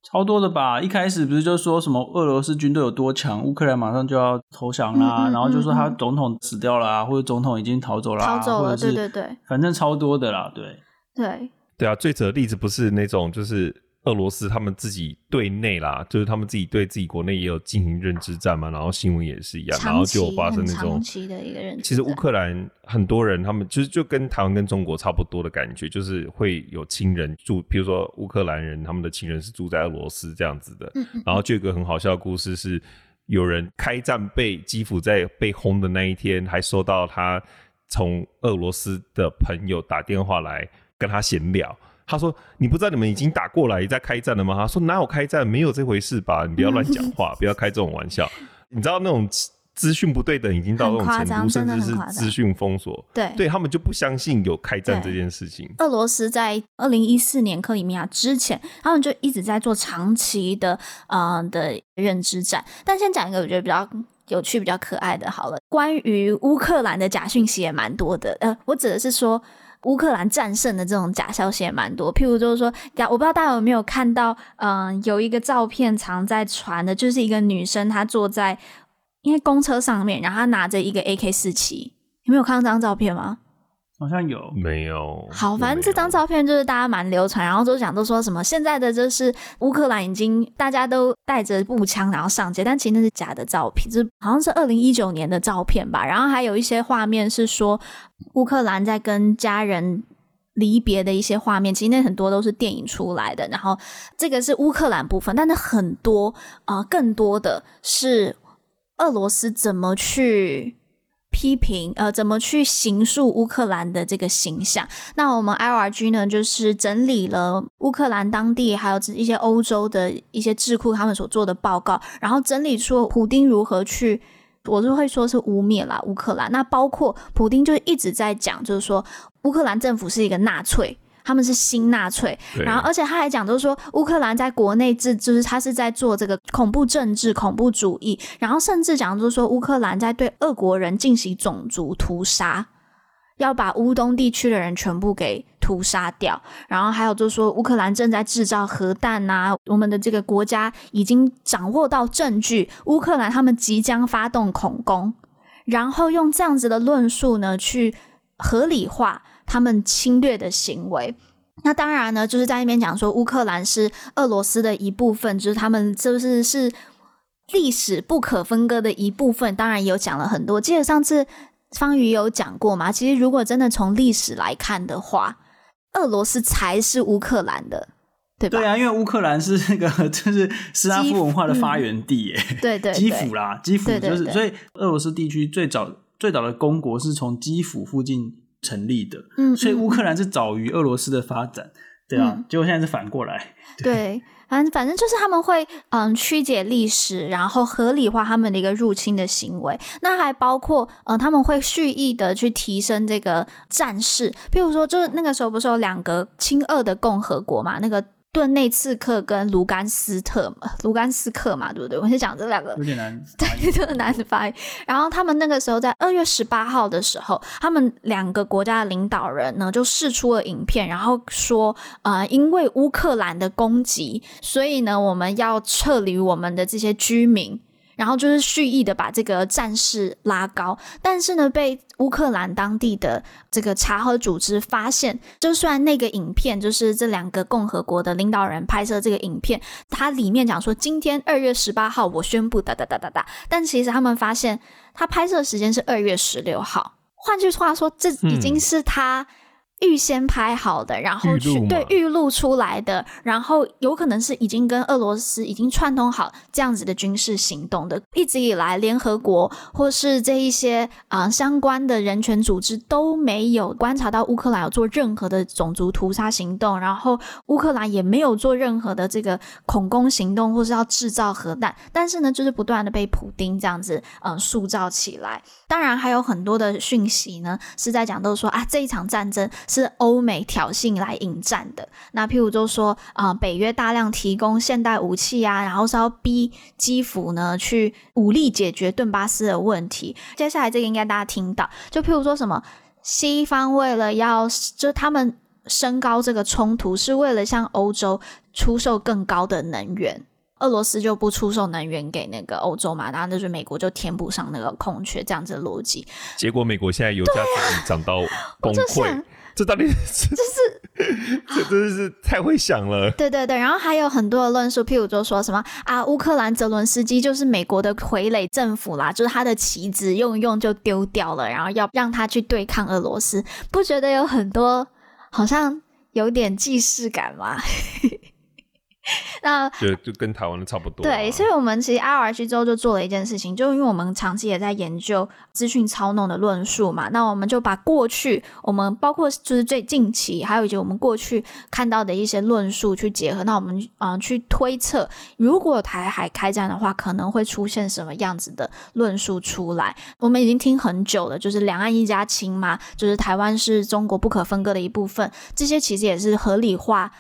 超多的吧！一开始不是就说什么俄罗斯军队有多强，乌克兰马上就要投降啦，嗯嗯嗯嗯，然后就说他总统死掉了啊，或者总统已经逃走了，逃走了，对对对，反正超多的啦，对对对啊！最扯的例子不是那种就是。俄罗斯他们自己对内啦，就是他们自己对自己国内也有进行认知战嘛，然后新闻也是一样，然后就有发生那种长期的一个认知。其实乌克兰很多人他们其实就跟台湾跟中国差不多的感觉，就是会有亲人住，比如说乌克兰人他们的亲人是住在俄罗斯这样子的。嗯嗯。然后就有一个很好笑的故事是，有人开战被基辅在被轰的那一天，还收到他从俄罗斯的朋友打电话来跟他闲聊。他说：“你不知道你们已经打过来在开战了吗？”他说：“哪有开战？没有这回事吧？你不要乱讲话，[laughs] 不要开这种玩笑。你知道那种资讯不对等已经到这种程度，甚至是资讯封锁。对，对他们就不相信有开战这件事情。俄罗斯在二零一四年克里米亚之前，他们就一直在做长期的呃的认知战。但先讲一个我觉得比较有趣、比较可爱的，好了，关于乌克兰的假讯息也蛮多的。呃，我指的是说。”乌克兰战胜的这种假消息也蛮多，譬如就是说，我不知道大家有没有看到，嗯、有一个照片常在传的，就是一个女生她坐在因为公车上面，然后她拿着一个 AK 四七，你没有看到这张照片吗？好像有，没有？好，反正这张照片就是大家蛮流传，然后都讲都说什么现在的就是乌克兰已经大家都带着步枪然后上街，但其实那是假的照片，就是好像是二零一九年的照片吧。然后还有一些画面是说乌克兰在跟家人离别的一些画面，其实那很多都是电影出来的。然后这个是乌克兰部分，但是很多啊、呃，更多的是俄罗斯怎么去。批评呃，怎么去形塑乌克兰的这个形象？那我们 IORG 呢，就是整理了乌克兰当地还有一些欧洲的一些智库他们所做的报告，然后整理出普丁如何去，我是会说是污蔑啦乌克兰。那包括普丁就一直在讲，就是说乌克兰政府是一个纳粹。他们是新纳粹，然后而且他还讲，就是说乌克兰在国内制就是他是在做这个恐怖政治、恐怖主义，然后甚至讲就是说乌克兰在对俄国人进行种族屠杀，要把乌东地区的人全部给屠杀掉，然后还有就是说乌克兰正在制造核弹呐，我们的这个国家已经掌握到证据，乌克兰他们即将发动恐攻，然后用这样子的论述呢去合理化。他们侵略的行为，那当然呢，就是在那边讲说乌克兰是俄罗斯的一部分，就是他们就是是历史不可分割的一部分。当然也有讲了很多，记得上次方宇有讲过嘛？其实如果真的从历史来看的话，俄罗斯才是乌克兰的，对吧？对啊，因为乌克兰是那个就是斯拉夫文化的发源地耶，嗯、对，对对，基辅啦，基辅就是，对对对，所以俄罗斯地区最早最早的公国是从基辅附近成立的，嗯，所以乌克兰是早于俄罗斯的发展，对啊，嗯、结果现在是反过来，[laughs] 对。对反反正就是他们会嗯曲解历史，然后合理化他们的一个入侵的行为。那还包括嗯他们会蓄意的去提升这个战事，譬如说就是那个时候不是有两个亲俄的共和国嘛，那个。顿内茨克跟卢甘斯特嘛，卢甘斯克嘛，对不对？我是讲这两个有点难，[laughs] 对，这个难发音。然后他们那个时候在二月十八号的时候，他们两个国家的领导人呢就试出了影片，然后说，呃，因为乌克兰的攻击，所以呢，我们要撤离我们的这些居民。然后就是蓄意的把这个战事拉高，但是呢，被乌克兰当地的这个查核组织发现，就算那个影片就是这两个共和国的领导人拍摄这个影片，它里面讲说今天二月十八号我宣布哒哒哒哒哒，但其实他们发现他拍摄时间是二月十六号，换句话说，这已经是他。预先拍好的，然后去对预录出来的，然后有可能是已经跟俄罗斯已经串通好这样子的军事行动的。一直以来，联合国或是这一些啊、呃、相关的人权组织都没有观察到乌克兰有做任何的种族屠杀行动，然后乌克兰也没有做任何的这个恐攻行动，或是要制造核弹。但是呢，就是不断的被普丁这样子嗯、呃、塑造起来。当然，还有很多的讯息呢是在讲，都说啊这一场战争。是欧美挑衅来引战的。那譬如就说啊、呃，北约大量提供现代武器啊，然后是要逼基辅呢去武力解决顿巴斯的问题。接下来这个应该大家听到，就譬如说什么，西方为了要就他们升高这个冲突，是为了向欧洲出售更高的能源。俄罗斯就不出售能源给那个欧洲嘛，然后就是美国就填补上那个空缺，这样子的逻辑。结果美国现在油价涨到崩溃。这到底是就是这真的是太会想了。对对对，然后还有很多的论述，譬如就说什么啊，乌克兰泽伦斯基就是美国的傀儡政府啦，就是他的棋子用一用就丢掉了，然后要让他去对抗俄罗斯，不觉得有很多好像有点既视感吗？[laughs] 那就就跟台湾的差不多啊。对，所以，我们其实 IORG 之后就做了一件事情，就因为我们长期也在研究资讯操弄的论述嘛，那我们就把过去我们包括就是最近期，还有以及我们过去看到的一些论述去结合，那我们嗯、呃、去推测，如果台海开战的话，可能会出现什么样子的论述出来。我们已经听很久了，就是两岸一家亲嘛，就是台湾是中国不可分割的一部分，这些其实也是合理化。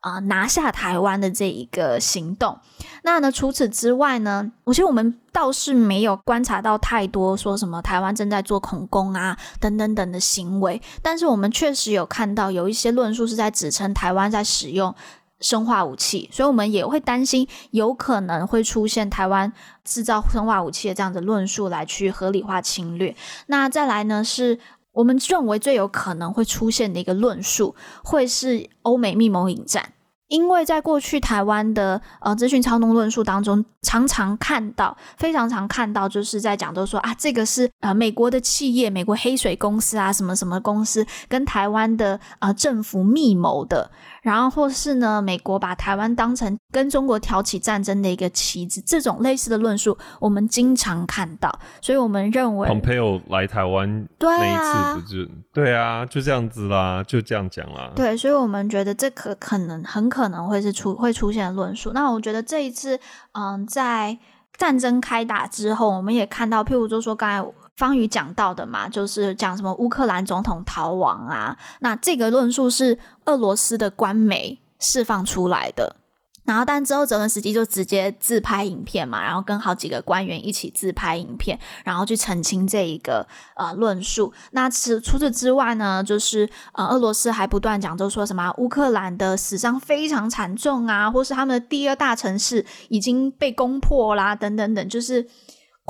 啊、拿下台湾的这一个行动，那呢，除此之外呢，我觉得我们倒是没有观察到太多说什么台湾正在做恐攻啊等等等的行为，但是我们确实有看到有一些论述是在指称台湾在使用生化武器，所以我们也会担心有可能会出现台湾制造生化武器的这样的论述来去合理化侵略。那再来呢是。我们认为最有可能会出现的一个论述，会是欧美密谋引战，因为在过去台湾的呃资讯操弄论述当中，常常看到，非常常看到，就是在讲都说啊，这个是呃美国的企业，美国黑水公司啊，什么什么公司跟台湾的呃政府密谋的。然后或是呢，美国把台湾当成跟中国挑起战争的一个棋子，这种类似的论述我们经常看到，所以我们认为，Pompeo 来台湾那一次不就对啊，就这样子啦，就这样讲啦。对，所以我们觉得这可可能很可能会是出会出现的论述。那我觉得这一次，嗯，在战争开打之后，我们也看到，譬如就说刚才。方宇讲到的嘛，就是讲什么乌克兰总统逃亡啊，那这个论述是俄罗斯的官媒释放出来的。然后，但之后泽伦斯基就直接自拍影片嘛，然后跟好几个官员一起自拍影片，然后去澄清这一个呃论述。那此除此之外呢，就是呃俄罗斯还不断讲，就说什么乌克兰的死伤非常惨重啊，或是他们的第二大城市已经被攻破啦，等等等，就是。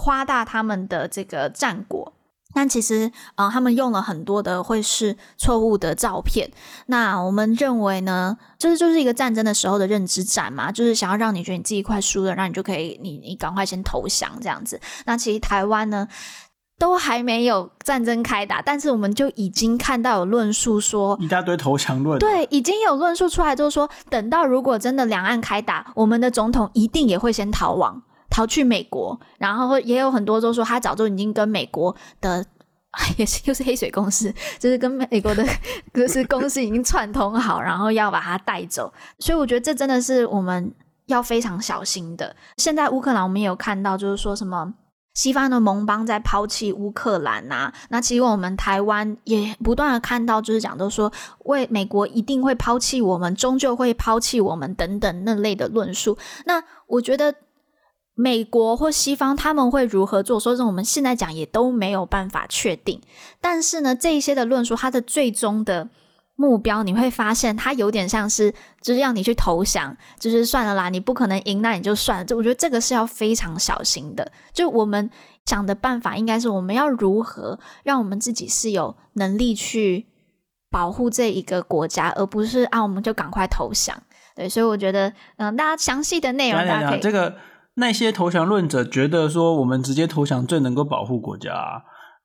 夸大他们的这个战果，但其实，呃，他们用了很多的会是错误的照片。那我们认为呢，这就是一个战争的时候的认知战嘛，就是想要让你觉得你自己快输了，让你就可以，你你赶快先投降这样子。那其实台湾呢，都还没有战争开打，但是我们就已经看到有论述说一大堆投降论，对，已经有论述出来，就是说等到如果真的两岸开打，我们的总统一定也会先逃亡，逃去美国，然后也有很多都说他早就已经跟美国的 [laughs] 也是又是黑水公司，就是跟美国的 [laughs] 就是公司已经串通好，然后要把他带走，所以我觉得这真的是我们要非常小心的。现在乌克兰我们也有看到，就是说什么。西方的盟邦在抛弃乌克兰呐、啊，那其实我们台湾也不断的看到，就是讲都说为美国一定会抛弃我们，终究会抛弃我们等等那类的论述。那我觉得美国或西方他们会如何做，说是我们现在讲也都没有办法确定。但是呢，这一些的论述，它的最终的。目标你会发现，它有点像是就是让你去投降，就是算了啦，你不可能赢，那你就算了。就我觉得这个是要非常小心的。就我们想的办法，应该是我们要如何让我们自己是有能力去保护这一个国家，而不是啊，我们就赶快投降。对，所以我觉得，嗯，大家详细的内容大家可以。这个那些投降论者觉得说，我们直接投降最能够保护国家啊。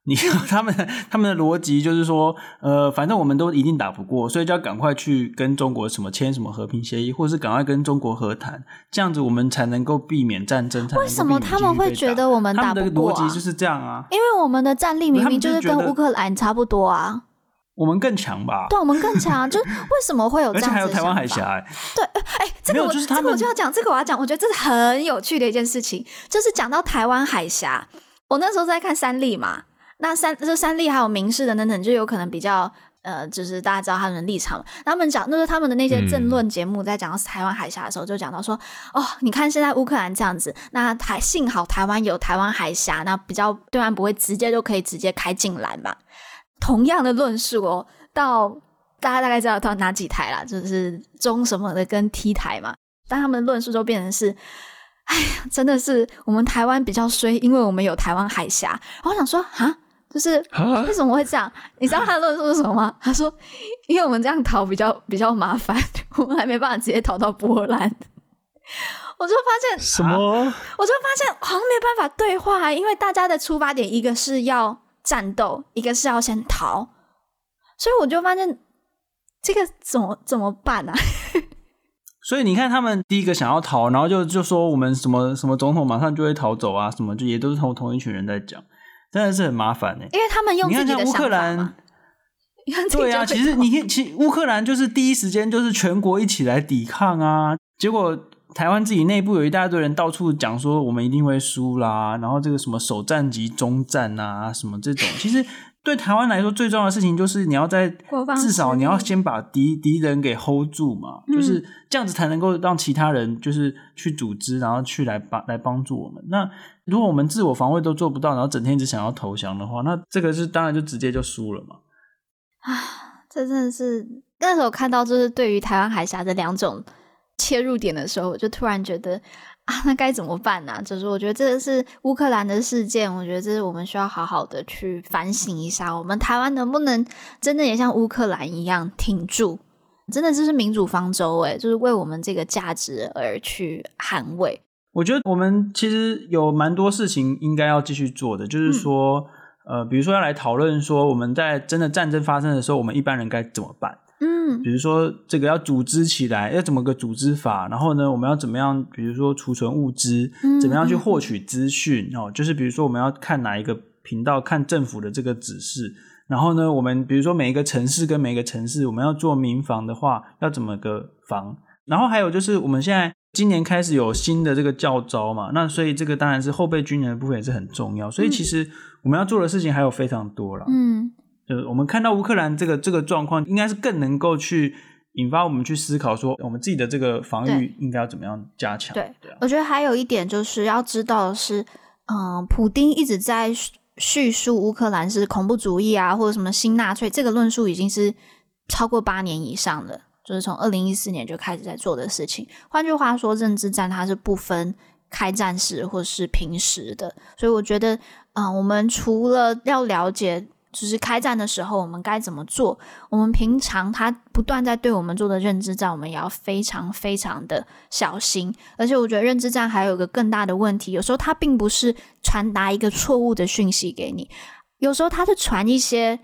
你 [laughs] 他们他们的逻辑就是说，呃，反正我们都一定打不过，所以就要赶快去跟中国什么签什么和平协议，或者是赶快跟中国和谈，这样子我们才能够避免战争。为什么他们会觉得我们打不过啊？他们的逻辑就是这样啊，因为我们的战力明明就是跟乌克兰差不多啊，我们更强吧？对，我们更强。就为什么会有这样子？而且还有台湾海峡欸。对，哎，这个我就是他们这个我就要讲，这个我要讲，我觉得这是很有趣的一件事情，就是讲到台湾海峡，我那时候在看三立嘛。那三这三立还有民视的等等，就有可能比较呃，就是大家知道他们的立场。他们讲，那是他们的那些政论节目，在讲到台湾海峡的时候，就讲到说，嗯、哦，你看现在乌克兰这样子，那台幸好台湾有台湾海峡，那比较对岸不会直接就可以直接开进来嘛。同样的论述哦，到大家大概知道到哪几台啦，就是中什么的跟 T 台嘛，但他们的论述都变成是。哎呀，真的是我们台湾比较衰，因为我们有台湾海峡。然后我想说，啊，就是为什么会这样？你知道他的论述是什么吗？[laughs] 他说，因为我们这样逃比较比较麻烦，[laughs] 我们还没办法直接逃到波兰。[laughs] 我就发现什么？我就发现好像没办法对话，因为大家的出发点一个是要战斗，一个是要先逃，所以我就发现这个怎么怎么办啊？[laughs] 所以你看，他们第一个想要逃，然后就就说我们什么什么总统马上就会逃走啊，什么就也都是同同一群人在讲，真的是很麻烦呢。因为他们用。你看，像乌克兰，[laughs] 对啊，其实你看，其实乌克兰就是第一时间就是全国一起来抵抗啊，结果台湾自己内部有一大堆人到处讲说我们一定会输啦，然后这个什么首战即中战啊，什么这种，[laughs] 其实。对台湾来说，最重要的事情就是你要在至少你要先把敌敌人给 hold 住嘛，嗯，就是这样子才能够让其他人就是去组织，然后去来帮来帮助我们。那如果我们自我防卫都做不到，然后整天只想要投降的话，那这个是当然就直接就输了嘛。啊，这真的是那时候看到就是对于台湾海峡的两种切入点的时候，我就突然觉得。啊，那该怎么办呢？就是我觉得这个是乌克兰的事件，我觉得这是我们需要好好的去反省一下，我们台湾能不能真的也像乌克兰一样挺住？真的就是民主方舟诶，就是为我们这个价值而去捍卫。我觉得我们其实有蛮多事情应该要继续做的，就是说，嗯、呃，比如说要来讨论说，我们在真的战争发生的时候，我们一般人该怎么办？嗯，比如说这个要组织起来，要怎么个组织法？然后呢，我们要怎么样？比如说储存物资，怎么样去获取资讯？哦，就是比如说我们要看哪一个频道，看政府的这个指示。然后呢，我们比如说每一个城市跟每一个城市，我们要做民防的话，要怎么个防？然后还有就是我们现在今年开始有新的这个教招嘛，那所以这个当然是后备军人的部分也是很重要。所以其实我们要做的事情还有非常多了。嗯。就是我们看到乌克兰这个这个状况，应该是更能够去引发我们去思考，说我们自己的这个防御应该要怎么样加强。对，对啊，我觉得还有一点就是要知道的是，嗯、呃，普丁一直在叙述乌克兰是恐怖主义啊，或者什么新纳粹，这个论述已经是超过八年以上了，就是从二零一四年就开始在做的事情。换句话说，认知战它是不分开战时或是平时的，所以我觉得，嗯、呃，我们除了要了解。就是开战的时候我们该怎么做？我们平常他不断在对我们做的认知战，我们也要非常非常的小心。而且我觉得认知战还有一个更大的问题，有时候他并不是传达一个错误的讯息给你，有时候他是传一些。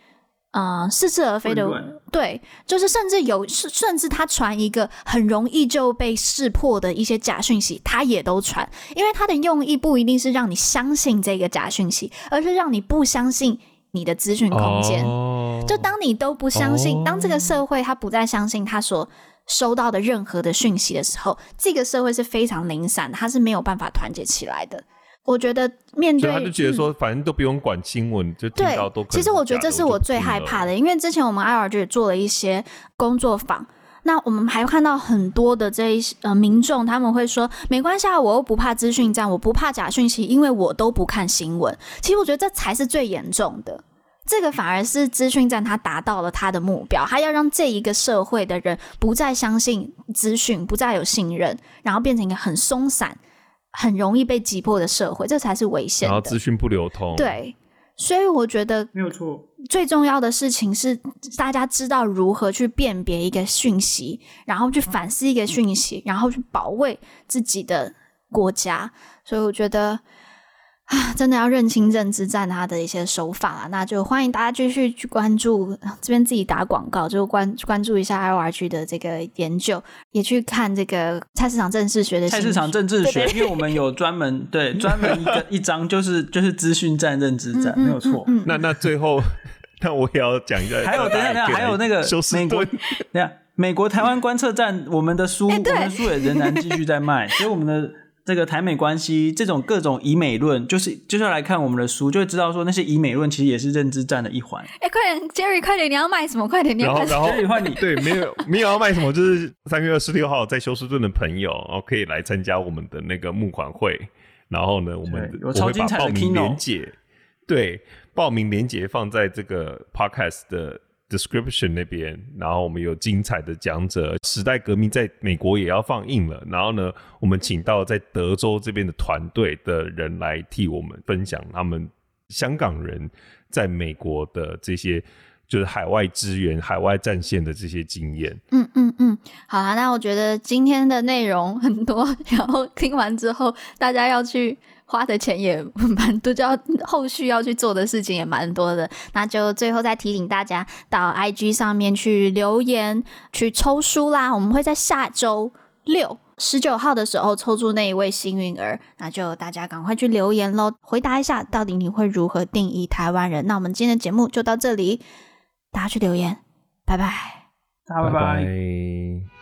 嗯，似是而非的，对，就是甚至有，甚至他传一个很容易就被识破的一些假讯息，他也都传，因为他的用意不一定是让你相信这个假讯息，而是让你不相信你的资讯空间。Oh. 就当你都不相信，oh. 当这个社会他不再相信他所收到的任何的讯息的时候，这个社会是非常零散的，他是没有办法团结起来的。我觉得面对，他就觉得说，反正都不用管新闻，嗯，就听到都。其实我觉得这是我最害怕的，因为之前我们 IR 就也做了一些工作坊，那我们还看到很多的这一些呃民众，他们会说没关系啊，我又不怕资讯战，我不怕假讯息，因为我都不看新闻。其实我觉得这才是最严重的，这个反而是资讯战，他达到了他的目标，他要让这一个社会的人不再相信资讯，不再有信任，然后变成一个很松散。很容易被击破的社会，这才是危险的。然后资讯不流通，对，所以我觉得没有错。最重要的事情是大家知道如何去辨别一个讯息，然后去反思一个讯息，然后去保卫自己的国家。所以我觉得。啊，真的要认清认知战他的一些手法啊，那就欢迎大家继续去关注，这边自己打广告，就关关注一下 IORG 的这个研究，也去看这个菜市场政治学的菜市场政治学，因为我们有专门对专门一个 [laughs] 一章就是就是资讯战、认知战，没有错。那那最后，[laughs] 那我也要讲一下，还有等一下等下，还有那个美国，等下美国台湾观测站，我们的书，欸、我们的书也仍然继续在卖，所以我们的。这个台美关系这种各种以美论，就是就是要来看我们的书，就会知道说那些以美论其实也是认知战的一环。哎，快点，Jerry，快点，你要卖什么？快点，你要卖什么？然后，然后，你 [laughs] 对，没有没有要卖什么，就是三月二十六号在休斯顿的朋友，然后可以来参加我们的那个募款会。然后呢，我们我超精彩的 keynote，对，报名链接放在这个 podcast 的。Description 那边，然后我们有精彩的讲者，时代革命在美国也要放映了。然后呢，我们请到在德州这边的团队的人来替我们分享他们香港人在美国的这些就是海外支援、海外战线的这些经验。嗯嗯嗯，好啊，那我觉得今天的内容很多，[laughs] 然后听完之后大家要去。花的钱也蛮多，就要后续要去做的事情也蛮多的。那就最后再提醒大家，到 IG 上面去留言去抽书啦。我们会在下周六十九号的时候抽出那一位幸运儿。那就大家赶快去留言喽，回答一下到底你会如何定义台湾人。那我们今天的节目就到这里，大家去留言，拜拜，大家拜拜。拜拜。